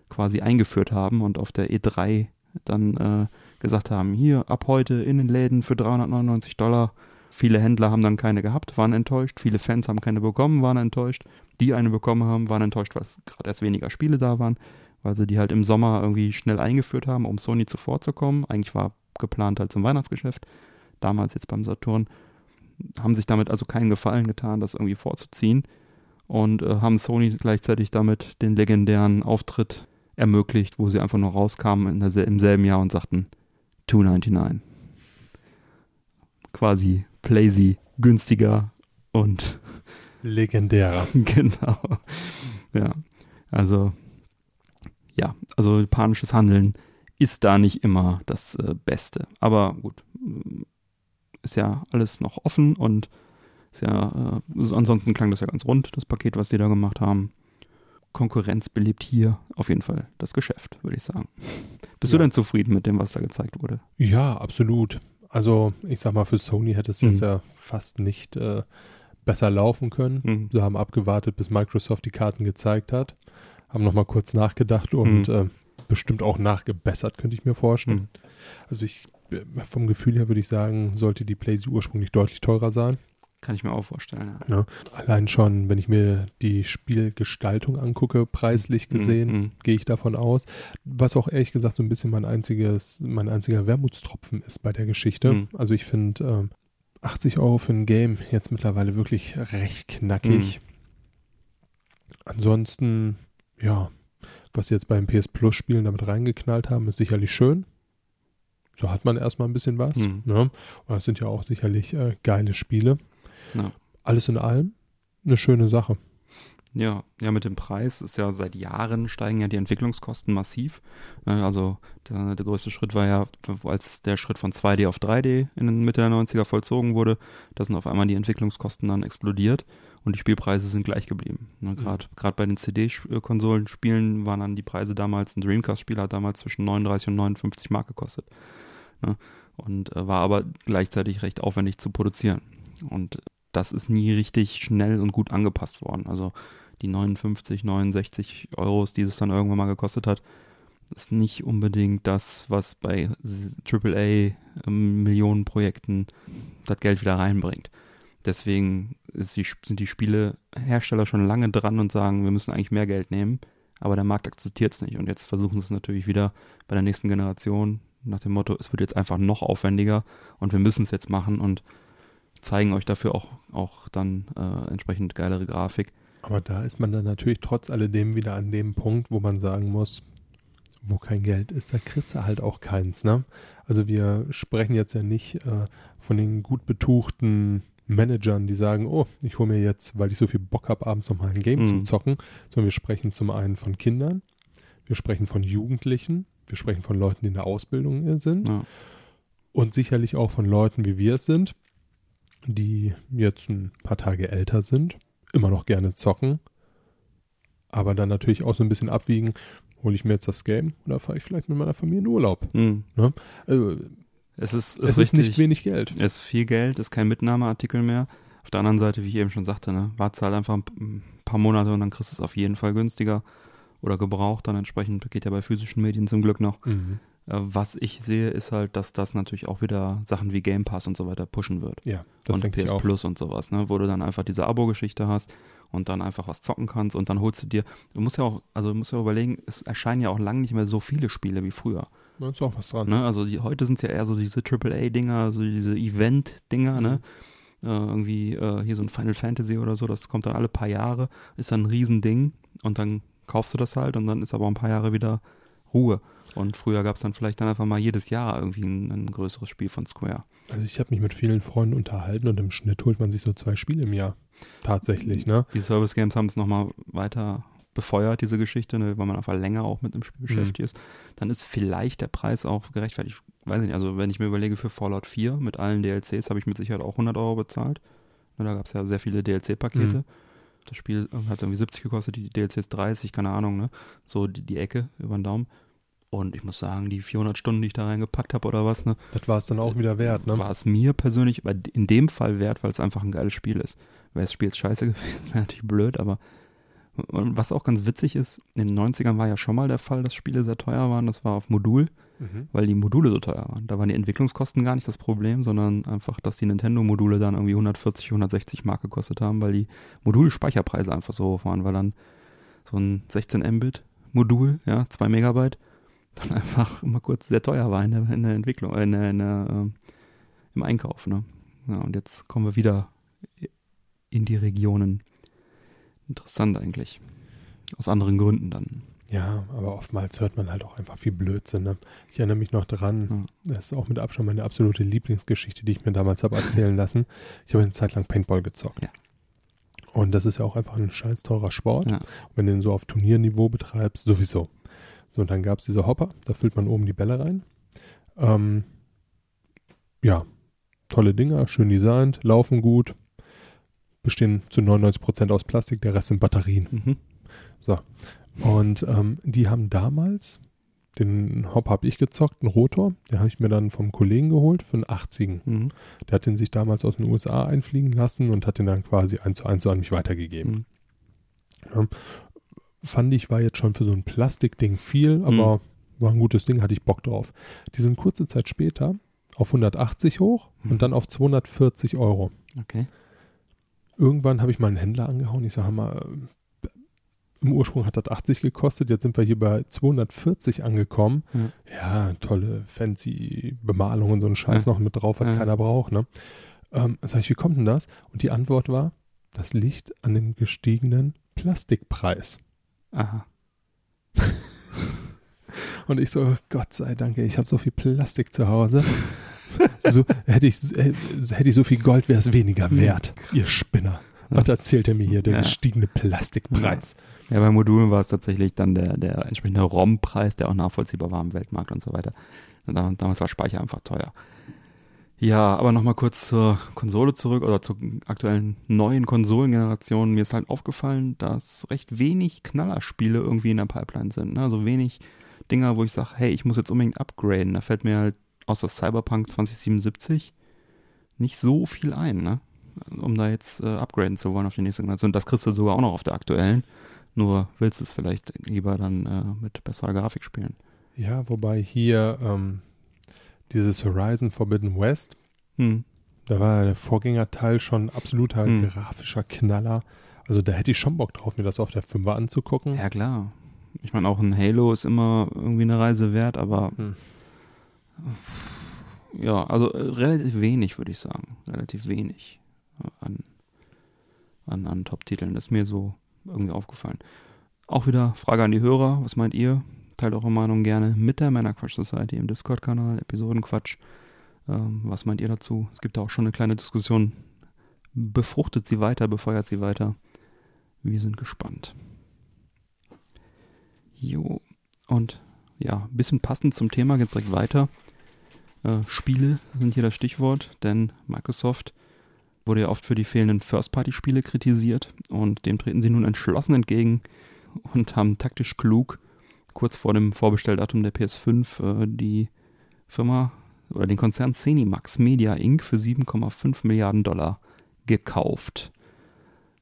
quasi eingeführt haben und auf der E3 dann äh, gesagt haben, hier ab heute in den Läden für 399 Dollar. Viele Händler haben dann keine gehabt, waren enttäuscht. Viele Fans haben keine bekommen, waren enttäuscht. Die eine bekommen haben, waren enttäuscht, weil gerade erst weniger Spiele da waren, weil sie die halt im Sommer irgendwie schnell eingeführt haben, um Sony zuvorzukommen. Eigentlich war geplant halt zum Weihnachtsgeschäft. Damals jetzt beim Saturn. Haben sich damit also keinen Gefallen getan, das irgendwie vorzuziehen und äh, haben Sony gleichzeitig damit den legendären Auftritt ermöglicht, wo sie einfach nur rauskamen der, im selben Jahr und sagten 299. Quasi Playsy günstiger und legendärer. genau. Ja, also ja, also panisches Handeln ist da nicht immer das äh, Beste. Aber gut, ist ja alles noch offen und ist ja, äh, ansonsten klang das ja ganz rund, das Paket, was sie da gemacht haben. Konkurrenz belebt hier auf jeden Fall das Geschäft, würde ich sagen. Bist ja. du denn zufrieden mit dem, was da gezeigt wurde? Ja, absolut. Also, ich sag mal, für Sony hätte es mhm. jetzt ja fast nicht äh, besser laufen können. Mhm. Sie haben abgewartet, bis Microsoft die Karten gezeigt hat, haben nochmal kurz nachgedacht und mhm. äh, bestimmt auch nachgebessert, könnte ich mir vorstellen. Mhm. Also, ich äh, vom Gefühl her würde ich sagen, sollte die PlayZ ursprünglich deutlich teurer sein. Kann ich mir auch vorstellen. Ja. Ja, allein schon, wenn ich mir die Spielgestaltung angucke, preislich mhm, gesehen, mhm. gehe ich davon aus. Was auch ehrlich gesagt so ein bisschen mein einziges, mein einziger Wermutstropfen ist bei der Geschichte. Mhm. Also ich finde äh, 80 Euro für ein Game jetzt mittlerweile wirklich recht knackig. Mhm. Ansonsten, ja, was sie jetzt beim PS Plus Spielen damit reingeknallt haben, ist sicherlich schön. So hat man erstmal ein bisschen was. Mhm. Ne? Und das sind ja auch sicherlich äh, geile Spiele. Ja. Alles in allem eine schöne Sache. Ja, ja, mit dem Preis ist ja seit Jahren steigen ja die Entwicklungskosten massiv. Ne, also der, der, größte Schritt war ja, als der Schritt von 2D auf 3D in den Mitte der 90er vollzogen wurde, da sind auf einmal die Entwicklungskosten dann explodiert und die Spielpreise sind gleich geblieben. Gerade ne, bei den CD-Konsolenspielen waren dann die Preise damals, ein Dreamcast-Spiel hat damals zwischen 39 und 59 Mark gekostet. Ne? Und äh, war aber gleichzeitig recht aufwendig zu produzieren. Und das ist nie richtig schnell und gut angepasst worden. Also die 59, 69 Euros, die es dann irgendwann mal gekostet hat, ist nicht unbedingt das, was bei AAA-Millionenprojekten ähm, das Geld wieder reinbringt. Deswegen die, sind die Spielehersteller schon lange dran und sagen, wir müssen eigentlich mehr Geld nehmen, aber der Markt akzeptiert es nicht. Und jetzt versuchen sie es natürlich wieder bei der nächsten Generation nach dem Motto, es wird jetzt einfach noch aufwendiger und wir müssen es jetzt machen und zeigen euch dafür auch, auch dann äh, entsprechend geilere Grafik. Aber da ist man dann natürlich trotz alledem wieder an dem Punkt, wo man sagen muss, wo kein Geld ist, da kriegst du halt auch keins. Ne? Also wir sprechen jetzt ja nicht äh, von den gut betuchten Managern, die sagen, oh, ich hole mir jetzt, weil ich so viel Bock habe, abends nochmal ein Game mhm. zu zocken, sondern wir sprechen zum einen von Kindern, wir sprechen von Jugendlichen, wir sprechen von Leuten, die in der Ausbildung sind ja. und sicherlich auch von Leuten, wie wir es sind, die jetzt ein paar Tage älter sind, immer noch gerne zocken, aber dann natürlich auch so ein bisschen abwiegen, hole ich mir jetzt das Game oder fahre ich vielleicht mit meiner Familie in Urlaub. Mhm. Ne? Also, es ist, es, es ist nicht wenig Geld. Es ist viel Geld, es ist kein Mitnahmeartikel mehr. Auf der anderen Seite, wie ich eben schon sagte, ne, warte halt einfach ein paar Monate und dann kriegst du es auf jeden Fall günstiger oder gebraucht. Dann entsprechend geht ja bei physischen Medien zum Glück noch. Mhm. Äh, was ich sehe, ist halt, dass das natürlich auch wieder Sachen wie Game Pass und so weiter pushen wird. Ja, das und PS Plus und sowas, ne? wo du dann einfach diese Abo-Geschichte hast und dann einfach was zocken kannst und dann holst du dir, du musst ja auch, also du musst ja überlegen, es erscheinen ja auch lange nicht mehr so viele Spiele wie früher. Da ist auch was dran. Ne? Also die, heute sind es ja eher so diese AAA-Dinger, so diese Event-Dinger, ne? mhm. ne? Äh, irgendwie äh, hier so ein Final Fantasy oder so, das kommt dann alle paar Jahre, ist dann ein Riesending und dann kaufst du das halt und dann ist aber ein paar Jahre wieder Ruhe. Und früher gab es dann vielleicht dann einfach mal jedes Jahr irgendwie ein, ein größeres Spiel von Square. Also ich habe mich mit vielen Freunden unterhalten und im Schnitt holt man sich so zwei Spiele im Jahr. Tatsächlich, ne? Die Service Games haben es nochmal weiter befeuert, diese Geschichte, ne, weil man einfach länger auch mit dem Spiel mhm. beschäftigt ist. Dann ist vielleicht der Preis auch gerechtfertigt. Ich weiß nicht, also wenn ich mir überlege, für Fallout 4 mit allen DLCs habe ich mit Sicherheit auch 100 Euro bezahlt. Ne, da gab es ja sehr viele DLC-Pakete. Mhm. Das Spiel hat irgendwie 70 gekostet, die DLCs 30, keine Ahnung, ne? So die, die Ecke über den Daumen. Und ich muss sagen, die 400 Stunden, die ich da reingepackt habe oder was, ne? Das war es dann auch wieder wert, ne? War es mir persönlich in dem Fall wert, weil es einfach ein geiles Spiel ist. Wäre das Spiel jetzt scheiße gewesen, wäre natürlich blöd, aber was auch ganz witzig ist, in den 90ern war ja schon mal der Fall, dass Spiele sehr teuer waren. Das war auf Modul, mhm. weil die Module so teuer waren. Da waren die Entwicklungskosten gar nicht das Problem, sondern einfach, dass die Nintendo-Module dann irgendwie 140, 160 Mark gekostet haben, weil die Modulspeicherpreise einfach so hoch waren, weil dann so ein 16 Mbit Modul, ja, 2 Megabyte, dann einfach immer kurz sehr teuer war in der, in der Entwicklung, in der, in der äh, im Einkauf. Ne? Ja, und jetzt kommen wir wieder in die Regionen. Interessant eigentlich. Aus anderen Gründen dann. Ja, aber oftmals hört man halt auch einfach viel Blödsinn. Ne? Ich erinnere mich noch dran, ja. das ist auch mit Abstand meine absolute Lieblingsgeschichte, die ich mir damals habe erzählen lassen. Ich habe eine Zeit lang Paintball gezockt. Ja. Und das ist ja auch einfach ein scheiß teurer Sport. Ja. Wenn du den so auf Turnierniveau betreibst, sowieso. So, und dann gab es diese Hopper, da füllt man oben die Bälle rein. Ähm, ja, tolle Dinger, schön designt, laufen gut, bestehen zu 99% aus Plastik, der Rest sind Batterien. Mhm. So. Und ähm, die haben damals, den Hop habe ich gezockt, einen Rotor, den habe ich mir dann vom Kollegen geholt für einen 80 mhm. Der hat den sich damals aus den USA einfliegen lassen und hat den dann quasi eins zu eins so an mich weitergegeben. Mhm. Ja, fand ich, war jetzt schon für so ein Plastikding viel, aber mhm. war ein gutes Ding, hatte ich Bock drauf. Die sind kurze Zeit später auf 180 hoch mhm. und dann auf 240 Euro. Okay. Irgendwann habe ich mal einen Händler angehauen. Ich sage mal, im Ursprung hat das 80 gekostet, jetzt sind wir hier bei 240 angekommen. Mhm. Ja, tolle, fancy Bemalung und so ein Scheiß ja. noch mit drauf, was ja. keiner braucht. Ne? Ähm, sag ich, wie kommt denn das? Und die Antwort war, das liegt an dem gestiegenen Plastikpreis. Aha. Und ich so, Gott sei Dank, ich habe so viel Plastik zu Hause. So, hätte, ich, hätte ich so viel Gold, wäre es weniger wert. Ihr Spinner. Was erzählt er mir hier, der ja. gestiegene Plastikpreis? Ja, bei Modulen war es tatsächlich dann der, der entsprechende ROM-Preis, der auch nachvollziehbar war im Weltmarkt und so weiter. Und damals war Speicher einfach teuer. Ja, aber nochmal kurz zur Konsole zurück oder zur aktuellen neuen Konsolengeneration. Mir ist halt aufgefallen, dass recht wenig Knallerspiele irgendwie in der Pipeline sind. Ne? Also wenig Dinger, wo ich sage, hey, ich muss jetzt unbedingt upgraden. Da fällt mir halt außer Cyberpunk 2077 nicht so viel ein. Ne? um da jetzt äh, upgraden zu wollen auf die nächste Generation. Das kriegst du sogar auch noch auf der aktuellen. Nur willst du es vielleicht lieber dann äh, mit besserer Grafik spielen. Ja, wobei hier ähm, dieses Horizon Forbidden West, hm. da war der Vorgängerteil schon absoluter hm. grafischer Knaller. Also da hätte ich schon Bock drauf, mir das auf der 5er anzugucken. Ja, klar. Ich meine, auch ein Halo ist immer irgendwie eine Reise wert, aber hm. ja, also äh, relativ wenig, würde ich sagen. Relativ wenig äh, an, an, an Top-Titeln. Das ist mir so irgendwie aufgefallen. Auch wieder Frage an die Hörer. Was meint ihr? Teilt eure Meinung gerne mit der Männerquatsch Society im Discord-Kanal, Episodenquatsch. Ähm, was meint ihr dazu? Es gibt da auch schon eine kleine Diskussion. Befruchtet sie weiter, befeuert sie weiter. Wir sind gespannt. Jo. Und ja, ein bisschen passend zum Thema, jetzt direkt weiter. Äh, Spiele sind hier das Stichwort, denn Microsoft wurde ja oft für die fehlenden First-Party-Spiele kritisiert und dem treten sie nun entschlossen entgegen und haben taktisch klug kurz vor dem Vorbestelldatum der PS5 äh, die Firma oder den Konzern Cenimax Media Inc. für 7,5 Milliarden Dollar gekauft.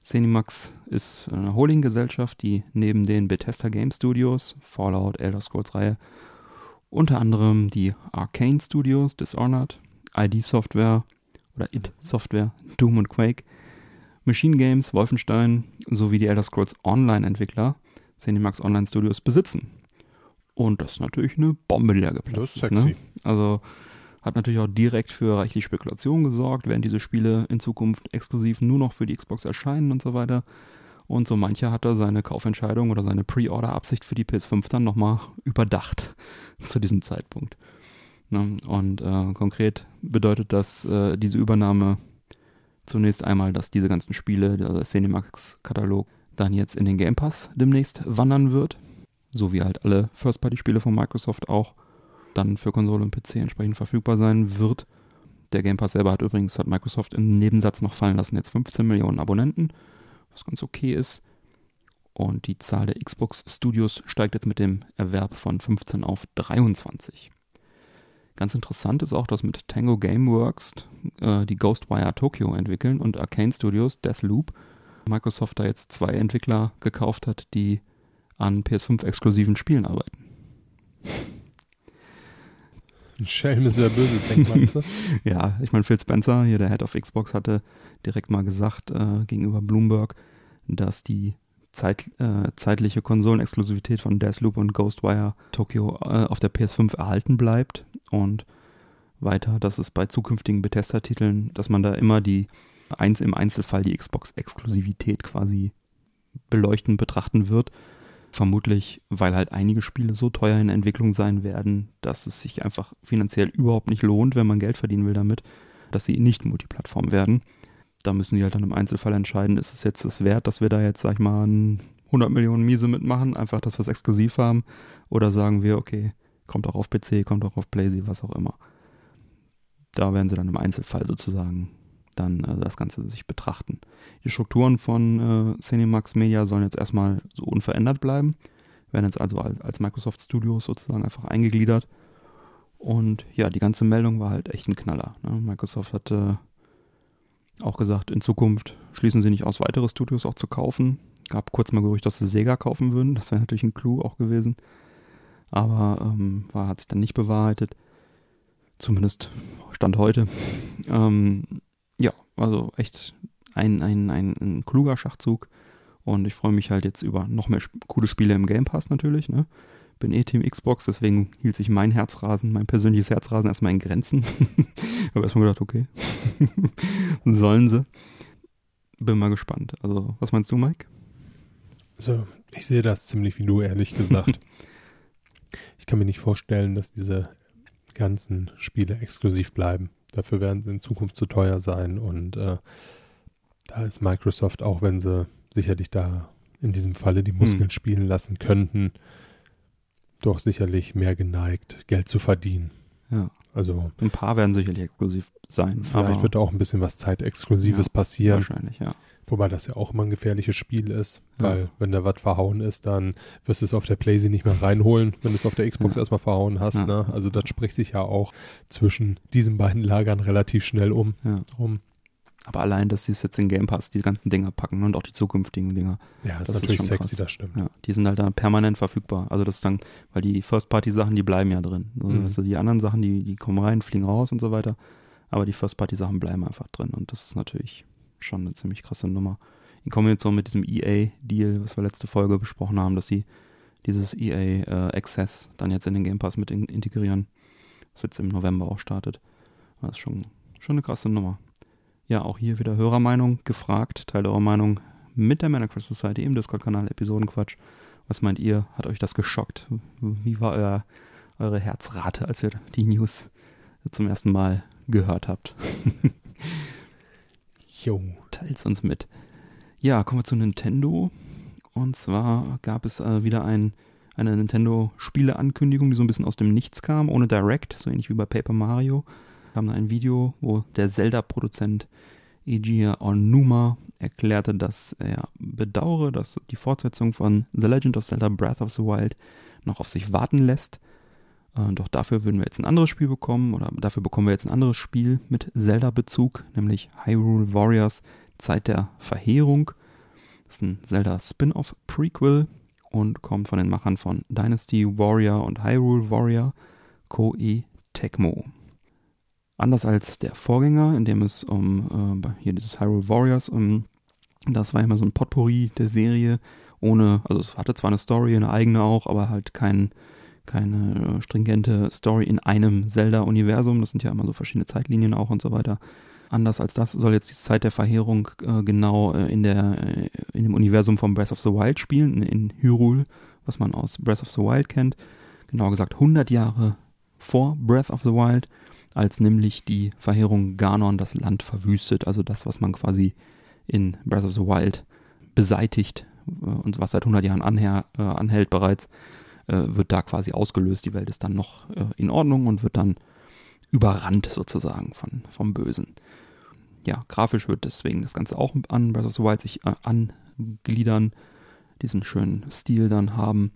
Cenimax ist eine Holdinggesellschaft, die neben den Bethesda Game Studios, Fallout, Elder Scrolls Reihe, unter anderem die Arcane Studios, Dishonored, ID Software oder IT Software, Doom und Quake, Machine Games, Wolfenstein sowie die Elder Scrolls Online Entwickler Cinemax Online Studios besitzen. Und das ist natürlich eine Bombe, die da geplatzt ist. Ne? Also hat natürlich auch direkt für reichlich Spekulation gesorgt, werden diese Spiele in Zukunft exklusiv nur noch für die Xbox erscheinen und so weiter. Und so mancher hat da seine Kaufentscheidung oder seine Pre-Order-Absicht für die PS5 dann nochmal überdacht zu diesem Zeitpunkt. Ne? Und äh, konkret bedeutet das äh, diese Übernahme zunächst einmal, dass diese ganzen Spiele, der Cinemax-Katalog, dann jetzt in den Game Pass demnächst wandern wird. So wie halt alle First-Party-Spiele von Microsoft auch dann für Konsole und PC entsprechend verfügbar sein wird. Der Game Pass selber hat übrigens, hat Microsoft im Nebensatz noch fallen lassen, jetzt 15 Millionen Abonnenten, was ganz okay ist. Und die Zahl der Xbox Studios steigt jetzt mit dem Erwerb von 15 auf 23. Ganz interessant ist auch, dass mit Tango Gameworks äh, die Ghostwire Tokyo entwickeln und Arcane Studios Deathloop Microsoft da jetzt zwei Entwickler gekauft hat, die an PS5-exklusiven Spielen arbeiten. Ein Schelm ist wer Böses, denkt man. ja, ich meine, Phil Spencer, hier der Head of Xbox, hatte direkt mal gesagt äh, gegenüber Bloomberg, dass die Zeit, äh, zeitliche Konsolenexklusivität von Deathloop und Ghostwire Tokyo äh, auf der PS5 erhalten bleibt und weiter, dass es bei zukünftigen Bethesda-Titeln, dass man da immer die eins im Einzelfall die Xbox-Exklusivität quasi beleuchten, betrachten wird. Vermutlich, weil halt einige Spiele so teuer in Entwicklung sein werden, dass es sich einfach finanziell überhaupt nicht lohnt, wenn man Geld verdienen will damit, dass sie nicht Multiplattform werden. Da müssen die halt dann im Einzelfall entscheiden, ist es jetzt das wert, dass wir da jetzt, sag ich mal, 100 Millionen Miese mitmachen, einfach, dass wir es exklusiv haben, oder sagen wir, okay, kommt auch auf PC, kommt auch auf PlayStation, was auch immer. Da werden sie dann im Einzelfall sozusagen dann äh, das Ganze sich betrachten. Die Strukturen von äh, Cinemax Media sollen jetzt erstmal so unverändert bleiben, werden jetzt also als, Microsoft Studios sozusagen einfach eingegliedert. Und ja, die ganze Meldung war halt echt ein Knaller. Ne? Microsoft hatte auch gesagt, in Zukunft schließen sie nicht aus, weitere Studios auch zu kaufen. Gab kurz mal Gerücht, dass sie Sega kaufen würden. Das wäre natürlich ein Clou auch gewesen. Aber ähm, war, hat sich dann nicht bewahrheitet. Zumindest Stand heute. Ähm, also echt ein, ein, ein, ein kluger Schachzug. Und ich freue mich halt jetzt über noch mehr coole Spiele im Game Pass natürlich. Ne? Bin eh Team Xbox, deswegen hielt sich mein Herzrasen, mein persönliches Herzrasen erstmal in Grenzen. Habe erstmal gedacht, okay, sollen sie. Bin mal gespannt. Also, was meinst du, Mike? Also, ich sehe das ziemlich wie du, ehrlich gesagt. ich kann mir nicht vorstellen, dass diese ganzen Spiele exklusiv bleiben. Dafür werden sie in Zukunft zu teuer sein und äh, da ist Microsoft, auch wenn sie sicherlich da in diesem Falle die Muskeln hm. spielen lassen könnten, doch sicherlich mehr geneigt, Geld zu verdienen. Ja. Also ein paar werden sicherlich exklusiv sein. Vielleicht wird auch ein bisschen was Zeitexklusives ja, passieren. Wahrscheinlich, ja. Wobei das ja auch immer ein gefährliches Spiel ist, weil ja. wenn da was verhauen ist, dann wirst du es auf der PlayStation nicht mehr reinholen, wenn du es auf der Xbox ja. erstmal verhauen hast. Ne? Also das spricht sich ja auch zwischen diesen beiden Lagern relativ schnell um. Rum. Aber allein, dass sie es jetzt in Game Pass, die ganzen Dinger packen und auch die zukünftigen Dinger. Ja, das, das ist natürlich sexy, krass. das stimmt. Ja, die sind halt dann permanent verfügbar. Also das ist dann, weil die First-Party-Sachen, die bleiben ja drin. Also, mhm. also die anderen Sachen, die, die kommen rein, fliegen raus und so weiter. Aber die First-Party-Sachen bleiben einfach drin. Und das ist natürlich schon eine ziemlich krasse Nummer. In Kombination mit diesem EA-Deal, was wir letzte Folge besprochen haben, dass sie dieses EA äh, Access dann jetzt in den Game Pass mit in integrieren. Das jetzt im November auch startet. Das ist schon, schon eine krasse Nummer ja, auch hier wieder Hörermeinung gefragt. Teilt eure Meinung mit der Manacross Society im Discord-Kanal Episodenquatsch. Was meint ihr? Hat euch das geschockt? Wie war euer, eure Herzrate, als ihr die News zum ersten Mal gehört habt? jo. Teilt uns mit. Ja, kommen wir zu Nintendo. Und zwar gab es äh, wieder ein, eine Nintendo-Spiele-Ankündigung, die so ein bisschen aus dem Nichts kam, ohne Direct, so ähnlich wie bei Paper Mario kam da ein Video, wo der Zelda-Produzent Eiji Onuma erklärte, dass er bedauere, dass die Fortsetzung von The Legend of Zelda Breath of the Wild noch auf sich warten lässt. Äh, doch dafür würden wir jetzt ein anderes Spiel bekommen, oder dafür bekommen wir jetzt ein anderes Spiel mit Zelda-Bezug, nämlich Hyrule Warriors Zeit der Verheerung. Das ist ein Zelda-Spin-off-Prequel und kommt von den Machern von Dynasty Warrior und Hyrule Warrior, Koei Tecmo. Anders als der Vorgänger, in dem es um äh, hier dieses Hyrule Warriors, um, das war immer so ein Potpourri der Serie, ohne, also es hatte zwar eine Story, eine eigene auch, aber halt kein, keine äh, stringente Story in einem Zelda-Universum. Das sind ja immer so verschiedene Zeitlinien auch und so weiter. Anders als das soll jetzt die Zeit der Verheerung äh, genau äh, in, der, äh, in dem Universum von Breath of the Wild spielen, in, in Hyrule, was man aus Breath of the Wild kennt. Genauer gesagt 100 Jahre vor Breath of the Wild als nämlich die Verheerung Ganon das Land verwüstet, also das, was man quasi in Breath of the Wild beseitigt äh, und was seit 100 Jahren anher, äh, anhält bereits, äh, wird da quasi ausgelöst. Die Welt ist dann noch äh, in Ordnung und wird dann überrannt sozusagen von, vom Bösen. Ja, grafisch wird deswegen das Ganze auch an Breath of the Wild sich äh, angliedern, diesen schönen Stil dann haben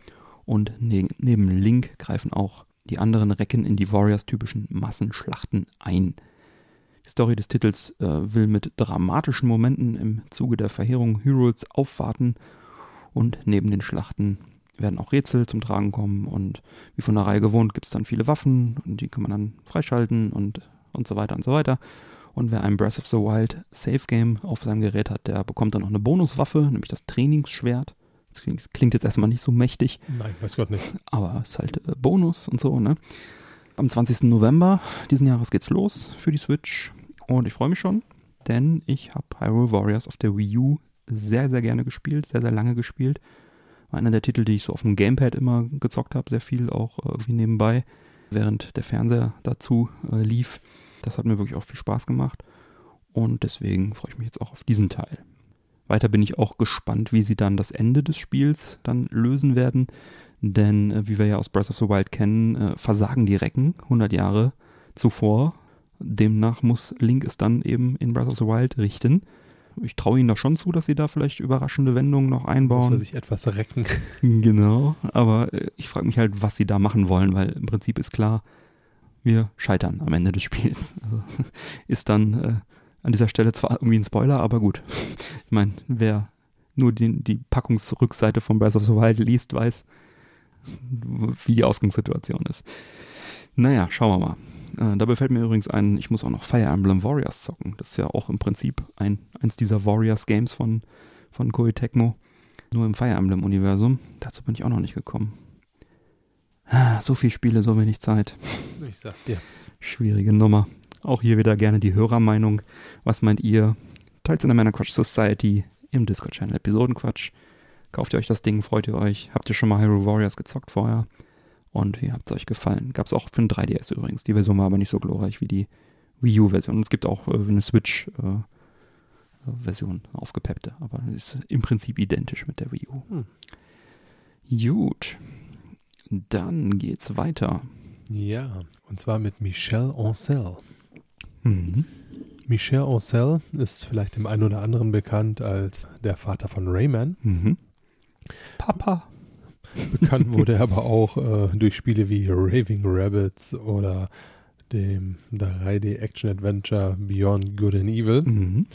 und ne neben Link greifen auch die anderen Recken in die Warriors-typischen Massenschlachten ein. Die Story des Titels äh, will mit dramatischen Momenten im Zuge der Verheerung Hyrules aufwarten und neben den Schlachten werden auch Rätsel zum Tragen kommen und wie von der Reihe gewohnt gibt es dann viele Waffen und die kann man dann freischalten und, und so weiter und so weiter. Und wer ein Breath of the Wild Safe Game auf seinem Gerät hat, der bekommt dann noch eine Bonuswaffe, nämlich das Trainingsschwert. Das klingt, klingt, jetzt erstmal nicht so mächtig. Nein, weiß Gott nicht. Aber es ist halt äh, Bonus und so, ne? Am 20. November diesen Jahres geht's los für die Switch. Und ich freue mich schon, denn ich habe Hyrule Warriors auf der Wii U sehr, sehr gerne gespielt, sehr, sehr lange gespielt. War einer der Titel, die ich so auf dem Gamepad immer gezockt habe, sehr viel auch äh, irgendwie nebenbei, während der Fernseher dazu äh, lief. Das hat mir wirklich auch viel Spaß gemacht. Und deswegen freue ich mich jetzt auch auf diesen Teil. Weiter bin ich auch gespannt, wie sie dann das Ende des Spiels dann lösen werden. Denn, äh, wie wir ja aus Breath of the Wild kennen, äh, versagen die Recken 100 Jahre zuvor. Demnach muss Link es dann eben in Breath of the Wild richten. Ich traue ihnen da schon zu, dass sie da vielleicht überraschende Wendungen noch einbauen. Muss er sich etwas recken. Genau, aber äh, ich frage mich halt, was sie da machen wollen, weil im Prinzip ist klar, wir scheitern am Ende des Spiels. Also ist dann an dieser Stelle zwar irgendwie ein Spoiler, aber gut. Ich meine, wer nur die, die Packungsrückseite von Breath of the Wild liest, weiß, wie die Ausgangssituation ist. Naja, schauen wir mal. Äh, da befällt mir übrigens ein, ich muss auch noch Fire Emblem Warriors zocken. Das ist ja auch im Prinzip ein, eins dieser Warriors-Games von, von Koei Tecmo. Nur im Fire Emblem-Universum. Dazu bin ich auch noch nicht gekommen. Ah, so viele Spiele, so wenig Zeit. Ich sag's dir. Schwierige Nummer. Auch hier wieder gerne die Hörermeinung. Was meint ihr? Teilt in der Männerquatsch Society im Discord-Channel Episodenquatsch. Kauft ihr euch das Ding, freut ihr euch. Habt ihr schon mal Hero Warriors gezockt vorher? Und wie hat es euch gefallen? Gab es auch für ein 3DS übrigens. Die Version war aber nicht so glorreich wie die Wii U-Version. Es gibt auch äh, eine Switch-Version, äh, aufgepeppte. Aber ist im Prinzip identisch mit der Wii U. Hm. Gut. Dann geht's weiter. Ja, und zwar mit Michel Ancel. Mhm. Michel Ancel ist vielleicht dem einen oder anderen bekannt als der Vater von Rayman. Mhm. Papa. Bekannt wurde er aber auch äh, durch Spiele wie Raving Rabbits oder dem 3D-Action-Adventure Beyond Good and Evil. Mhm.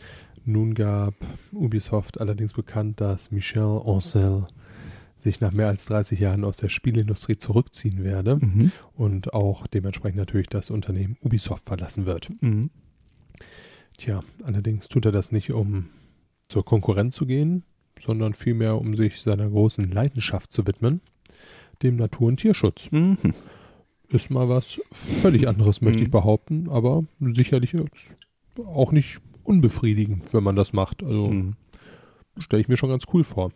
Nun gab Ubisoft allerdings bekannt, dass Michel Ancel sich nach mehr als 30 Jahren aus der Spielindustrie zurückziehen werde mhm. und auch dementsprechend natürlich das Unternehmen Ubisoft verlassen wird. Mhm. Tja, allerdings tut er das nicht, um zur Konkurrenz zu gehen, sondern vielmehr, um sich seiner großen Leidenschaft zu widmen, dem Natur- und Tierschutz. Mhm. Ist mal was völlig anderes, möchte ich mhm. behaupten, aber sicherlich auch nicht unbefriedigend, wenn man das macht. Also mhm. Stelle ich mir schon ganz cool vor.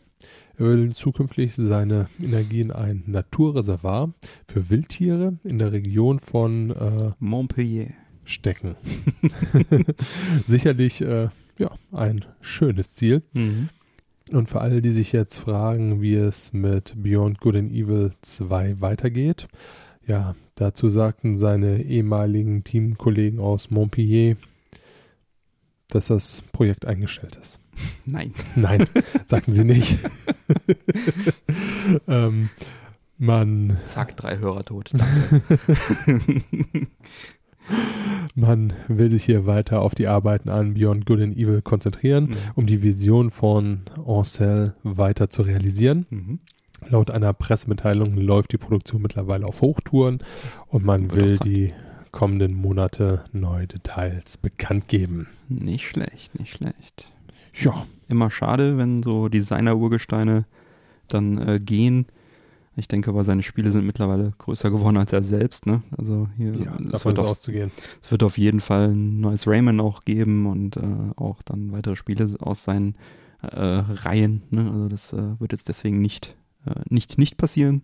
Er will zukünftig seine Energie in ein Naturreservat für Wildtiere in der Region von äh, Montpellier stecken. Sicherlich äh, ja, ein schönes Ziel. Mhm. Und für alle, die sich jetzt fragen, wie es mit Beyond Good and Evil 2 weitergeht, ja, dazu sagten seine ehemaligen Teamkollegen aus Montpellier, dass das Projekt eingestellt ist. Nein. Nein, sagten sie nicht. ähm, man. Zack, drei Hörer tot. Man will sich hier weiter auf die Arbeiten an Beyond Good and Evil konzentrieren, mhm. um die Vision von Ancel weiter zu realisieren. Mhm. Laut einer Pressemitteilung läuft die Produktion mittlerweile auf Hochtouren und man will die kommenden Monate neue Details bekannt geben. Nicht schlecht, nicht schlecht. Ja. Immer schade, wenn so Designer-Urgesteine dann äh, gehen. Ich denke aber, seine Spiele sind mittlerweile größer geworden als er selbst. Ne? Also hier ja, davon ist auszugehen. Es wird auf jeden Fall ein neues Rayman auch geben und äh, auch dann weitere Spiele aus seinen äh, Reihen. Ne? Also das äh, wird jetzt deswegen nicht, äh, nicht, nicht passieren.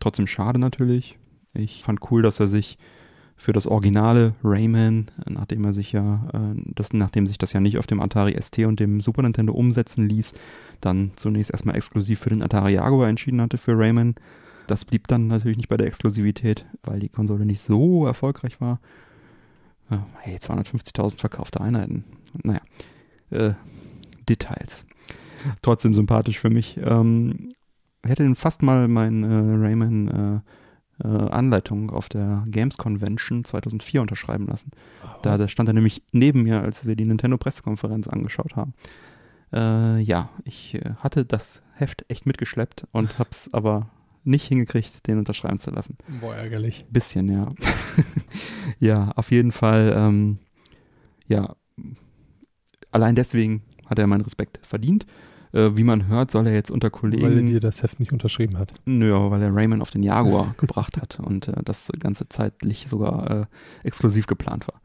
Trotzdem schade natürlich. Ich fand cool, dass er sich für das originale Rayman, nachdem er sich ja, äh, das, nachdem sich das ja nicht auf dem Atari ST und dem Super Nintendo umsetzen ließ, dann zunächst erstmal exklusiv für den Atari Jaguar entschieden hatte für Rayman. Das blieb dann natürlich nicht bei der Exklusivität, weil die Konsole nicht so erfolgreich war. Ja, hey, 250.000 verkaufte Einheiten. Naja, äh, Details. Trotzdem sympathisch für mich. Ähm, hätte fast mal mein äh, Rayman äh, Anleitung auf der Games Convention 2004 unterschreiben lassen. Da, da, stand er nämlich neben mir, als wir die Nintendo-Pressekonferenz angeschaut haben. Äh, ja, ich äh, hatte das Heft echt mitgeschleppt und hab's aber nicht hingekriegt, den unterschreiben zu lassen. Boah, ärgerlich. Bisschen, ja. ja, auf jeden Fall, ähm, ja, allein deswegen hat er meinen Respekt verdient. Äh, wie man hört, soll er jetzt unter Kollegen. Weil er dir das Heft nicht unterschrieben hat. Nö, weil er Raymond auf den Jaguar gebracht hat und äh, das ganze zeitlich sogar äh, exklusiv geplant war.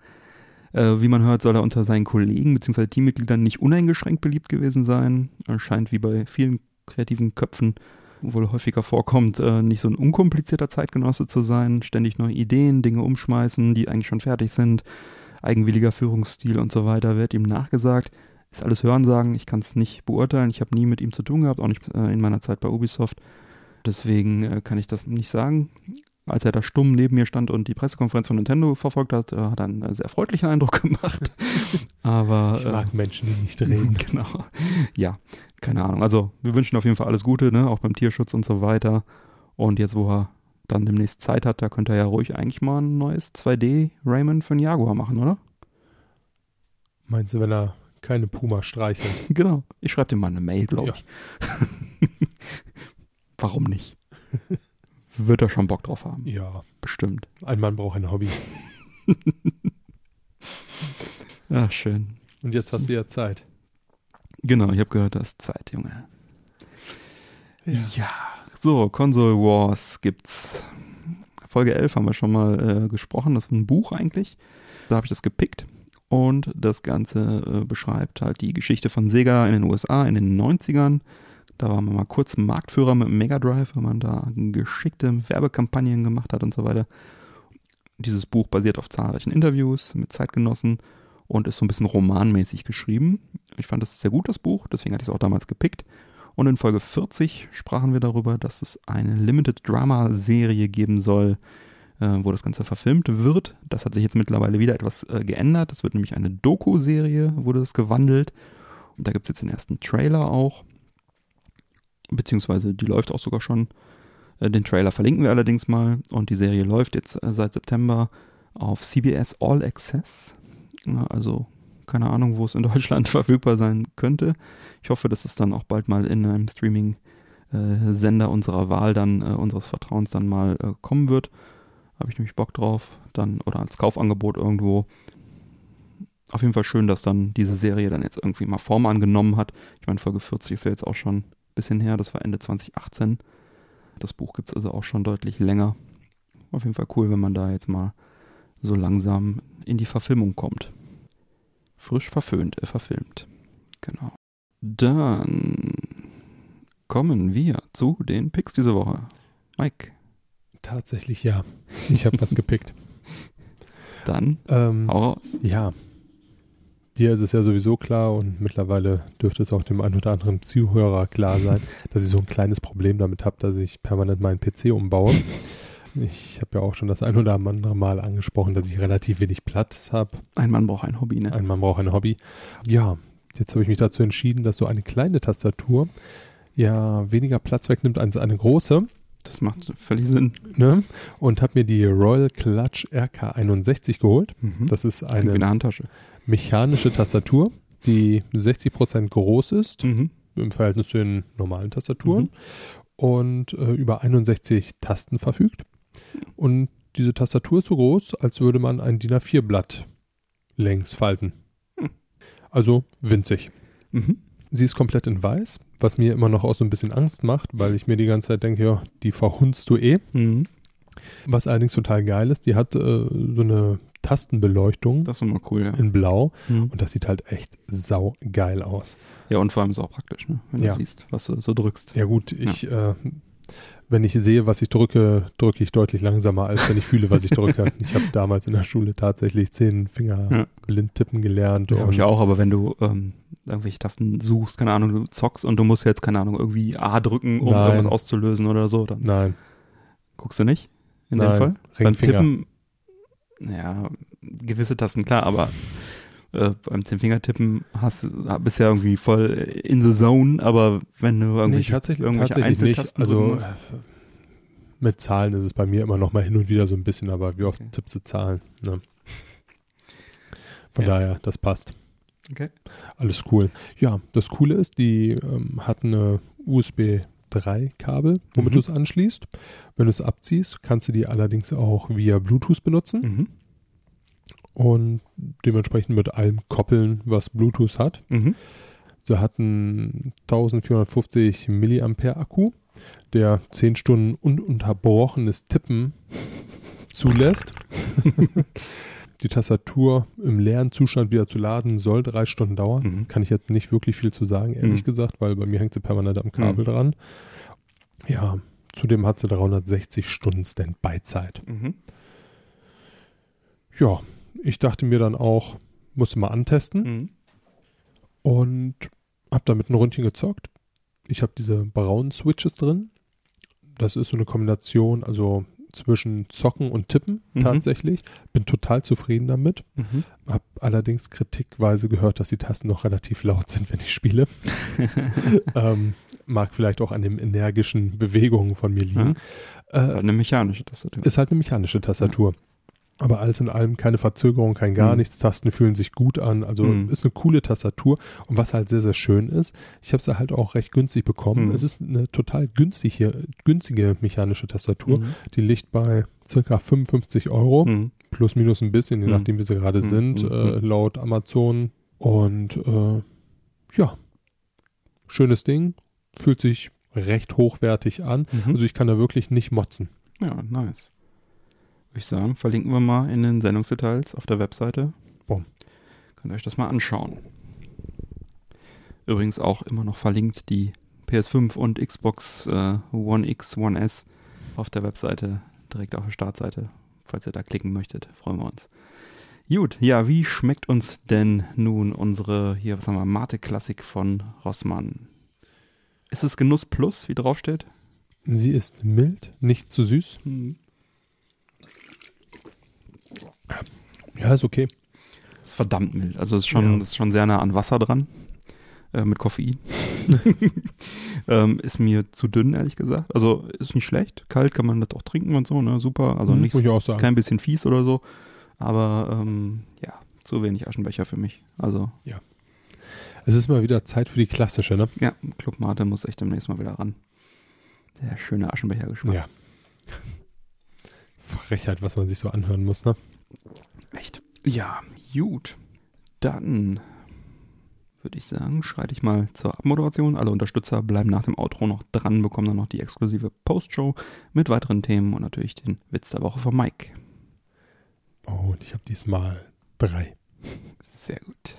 Äh, wie man hört, soll er unter seinen Kollegen bzw. Teammitgliedern nicht uneingeschränkt beliebt gewesen sein. Er scheint wie bei vielen kreativen Köpfen wohl häufiger vorkommt, äh, nicht so ein unkomplizierter Zeitgenosse zu sein, ständig neue Ideen, Dinge umschmeißen, die eigentlich schon fertig sind, eigenwilliger Führungsstil und so weiter, wird ihm nachgesagt ist alles Hörensagen, ich kann es nicht beurteilen. Ich habe nie mit ihm zu tun gehabt, auch nicht äh, in meiner Zeit bei Ubisoft. Deswegen äh, kann ich das nicht sagen. Als er da stumm neben mir stand und die Pressekonferenz von Nintendo verfolgt hat, äh, hat er einen sehr freundlichen Eindruck gemacht. Aber ich mag äh, Menschen, die nicht reden. genau. Ja, keine Ahnung. Also wir wünschen auf jeden Fall alles Gute, ne? auch beim Tierschutz und so weiter. Und jetzt, wo er dann demnächst Zeit hat, da könnte er ja ruhig eigentlich mal ein neues 2D Rayman für einen Jaguar machen, oder? Meinst du, wenn er keine Puma streicheln. Genau. Ich schreibe dir mal eine Mail, glaube ich. Warum nicht? Wird er schon Bock drauf haben? Ja. Bestimmt. Ein Mann braucht ein Hobby. Ach, schön. Und jetzt hast du ja Zeit. Genau, ich habe gehört, du hast Zeit, Junge. Ja. ja. So, Console Wars gibt's. Folge 11 haben wir schon mal äh, gesprochen. Das ist ein Buch eigentlich. Da habe ich das gepickt. Und das Ganze äh, beschreibt halt die Geschichte von Sega in den USA in den 90ern. Da waren wir mal kurz Marktführer mit Mega Drive, wenn man da geschickte Werbekampagnen gemacht hat und so weiter. Dieses Buch basiert auf zahlreichen Interviews mit Zeitgenossen und ist so ein bisschen romanmäßig geschrieben. Ich fand das sehr gut, das Buch, deswegen hatte ich es auch damals gepickt. Und in Folge 40 sprachen wir darüber, dass es eine Limited Drama Serie geben soll, wo das Ganze verfilmt wird. Das hat sich jetzt mittlerweile wieder etwas äh, geändert. Das wird nämlich eine Doku-Serie, wurde das gewandelt. Und da gibt es jetzt den ersten Trailer auch. Beziehungsweise die läuft auch sogar schon. Äh, den Trailer verlinken wir allerdings mal. Und die Serie läuft jetzt äh, seit September auf CBS All Access. Also keine Ahnung, wo es in Deutschland verfügbar sein könnte. Ich hoffe, dass es dann auch bald mal in einem Streaming-Sender unserer Wahl dann, äh, unseres Vertrauens dann mal äh, kommen wird. Habe ich nämlich Bock drauf. Dann, oder als Kaufangebot irgendwo. Auf jeden Fall schön, dass dann diese Serie dann jetzt irgendwie mal Form angenommen hat. Ich meine, Folge 40 ist ja jetzt auch schon ein bisschen her. Das war Ende 2018. Das Buch gibt es also auch schon deutlich länger. Auf jeden Fall cool, wenn man da jetzt mal so langsam in die Verfilmung kommt. Frisch verföhnt, äh, verfilmt. Genau. Dann kommen wir zu den Picks diese Woche. Mike. Tatsächlich ja. Ich habe was gepickt. Dann ähm, hau raus. Ja. Dir ist es ja sowieso klar und mittlerweile dürfte es auch dem einen oder anderen Zuhörer klar sein, dass ich so ein kleines Problem damit habe, dass ich permanent meinen PC umbaue. Ich habe ja auch schon das ein oder andere Mal angesprochen, dass ich relativ wenig Platz habe. Ein Mann braucht ein Hobby, ne? Ein Mann braucht ein Hobby. Ja, jetzt habe ich mich dazu entschieden, dass so eine kleine Tastatur ja weniger Platz wegnimmt als eine große. Das macht völlig Sinn. Ne? Und habe mir die Royal Clutch RK61 geholt. Mhm. Das ist eine, eine Handtasche. mechanische Tastatur, die 60% groß ist Mhm. im Verhältnis zu den normalen Tastaturen Mhm. und äh, über 61 Tasten verfügt. Und diese Tastatur ist so groß, als würde man ein DIN A4-Blatt längs falten. Hm. Also winzig. Mhm. Sie ist komplett in weiß, was mir immer noch auch so ein bisschen Angst macht, weil ich mir die ganze Zeit denke, ja, die verhunzt du eh. Mhm. Was allerdings total geil ist, die hat äh, so eine Tastenbeleuchtung Das ist immer cool, ja. in blau Mhm. und das sieht halt echt saugeil aus. Ja, und vor allem ist auch praktisch, ne? wenn Ja. du siehst, was du so drückst. Ja gut, ich, Äh, wenn ich sehe, was ich drücke, drücke ich deutlich langsamer, als wenn ich fühle, was ich drücke. ich habe damals in der Schule tatsächlich zehn Finger Ja. blind tippen gelernt. Ja, ich auch, aber wenn du ähm, irgendwelche Tasten suchst, keine Ahnung, du zockst und du musst jetzt, keine Ahnung, irgendwie A drücken, um Nein. irgendwas auszulösen oder so, dann Nein, guckst du nicht in Nein, dem Fall. Beim Ringfinger. Tippen, ja, gewisse Tasten, klar, aber äh, beim Zehnfingertippen hast du bist ja irgendwie voll in the zone, aber wenn du nee, irgendwelche, tatsächlich, irgendwelche tatsächlich nicht. Einzeltasten drücken Also musst, äh, mit Zahlen ist es bei mir immer noch mal hin und wieder so ein bisschen, aber wie oft Okay. tippst du Zahlen? Ne? Von Ja. daher, das passt. Okay. Alles cool. Ja, das Coole ist, die ähm, hat eine USB 3-Kabel, womit Mhm. du es anschließt. Wenn du es abziehst, kannst du die allerdings auch via Bluetooth benutzen Mhm. Und dementsprechend mit allem koppeln, was Bluetooth hat. Mhm. Sie hat einen 1450 Milliampere Akku, der 10 Stunden ununterbrochenes Tippen zulässt. Die Tastatur im leeren Zustand wieder zu laden soll drei Stunden dauern. Mhm. Kann ich jetzt nicht wirklich viel zu sagen, ehrlich Mhm. gesagt, weil bei mir hängt sie permanent am Kabel dran. Ja, zudem hat sie 360 Stunden Standby-Zeit. Mhm. Ja, ich dachte mir dann auch, musste mal antesten. Mhm. und habe damit ein Rundchen gezockt. Ich habe diese braunen Switches drin. Das ist so eine Kombination, also zwischen Zocken und Tippen Mhm. tatsächlich. Bin total zufrieden damit. Mhm. Habe allerdings kritikweise gehört, dass die Tasten noch relativ laut sind, wenn ich spiele. ähm, mag vielleicht auch an den energischen Bewegungen von mir liegen. Ist Äh, halt eine mechanische Tastatur. ist halt eine mechanische Tastatur. Aber alles in allem keine Verzögerung, kein gar Mhm. nichts. Tasten fühlen sich gut an. Also Mhm. ist eine coole Tastatur. Und was halt sehr, sehr schön ist, ich habe sie halt auch recht günstig bekommen. Mhm. Es ist eine total günstige, günstige mechanische Tastatur. Mhm. Die liegt bei circa 55 Euro. Mhm. Plus, minus ein bisschen, je Mhm. nachdem, wie sie gerade sind, äh, laut Amazon. Und äh, ja, schönes Ding. Fühlt sich recht hochwertig an. Also ich kann da wirklich nicht motzen. Ja, nice. Würde ich sagen, verlinken wir mal in den Sendungsdetails auf der Webseite. Boom. Könnt ihr euch das mal anschauen. Übrigens auch immer noch verlinkt die PS5 und Xbox äh, One X, One S auf der Webseite, direkt auf der Startseite. Falls ihr da klicken möchtet, freuen wir uns. Gut, ja, wie schmeckt uns denn nun unsere, hier, was haben wir, Mate-Klassik von Rossmann? Ist es Genuss Plus, wie draufsteht? Sie ist mild, nicht zu süß. Hm. Ja, ist okay. Ist verdammt mild. Also ist schon, Ja. ist schon sehr nah an Wasser dran. Äh, mit Koffein. ähm, ist mir zu dünn, ehrlich gesagt. Also ist nicht schlecht. Kalt kann man das auch trinken und so, ne? Super. Also nicht muss ich auch sagen. kein bisschen fies oder so. Aber ähm, ja, zu wenig Aschenbecher für mich. Also. Ja. Es ist mal wieder Zeit für die klassische, ne? Ja, Club Mate muss echt demnächst mal wieder ran. Der schöne Aschenbecher-Geschmack. Ja. Frechheit, was man sich so anhören muss, ne? Echt. Ja, gut. Dann würde ich sagen, schreite ich mal zur Abmoderation. Alle Unterstützer bleiben nach dem Outro noch dran, bekommen dann noch die exklusive Postshow mit weiteren Themen und natürlich den Witz der Woche von Mike. Oh, und ich habe diesmal drei. Sehr gut.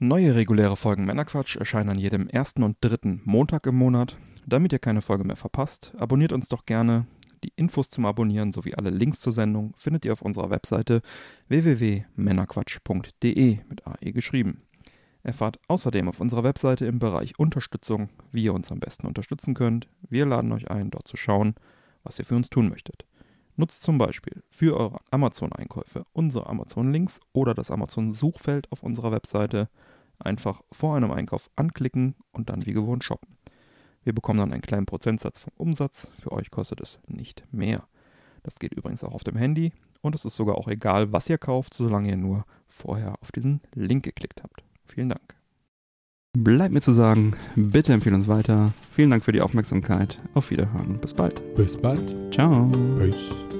Neue reguläre Folgen Männerquatsch erscheinen an jedem ersten und dritten Montag im Monat. Damit ihr keine Folge mehr verpasst, abonniert uns doch gerne. Die Infos zum Abonnieren sowie alle Links zur Sendung findet ihr auf unserer Webseite www.männerquatsch.de mit AE geschrieben. Erfahrt außerdem auf unserer Webseite im Bereich Unterstützung, wie ihr uns am besten unterstützen könnt. Wir laden euch ein, dort zu schauen, was ihr für uns tun möchtet. Nutzt zum Beispiel für eure Amazon-Einkäufe unsere Amazon-Links oder das Amazon-Suchfeld auf unserer Webseite. Einfach vor einem Einkauf anklicken und dann wie gewohnt shoppen. Wir bekommen dann einen kleinen Prozentsatz vom Umsatz. Für euch kostet es nicht mehr. Das geht übrigens auch auf dem Handy und es ist sogar auch egal, was ihr kauft, solange ihr nur vorher auf diesen Link geklickt habt. Vielen Dank. Bleibt mir zu sagen, bitte empfehlen uns weiter. Vielen Dank für die Aufmerksamkeit. Auf Wiederhören. Bis bald. Bis bald. Ciao. Peace.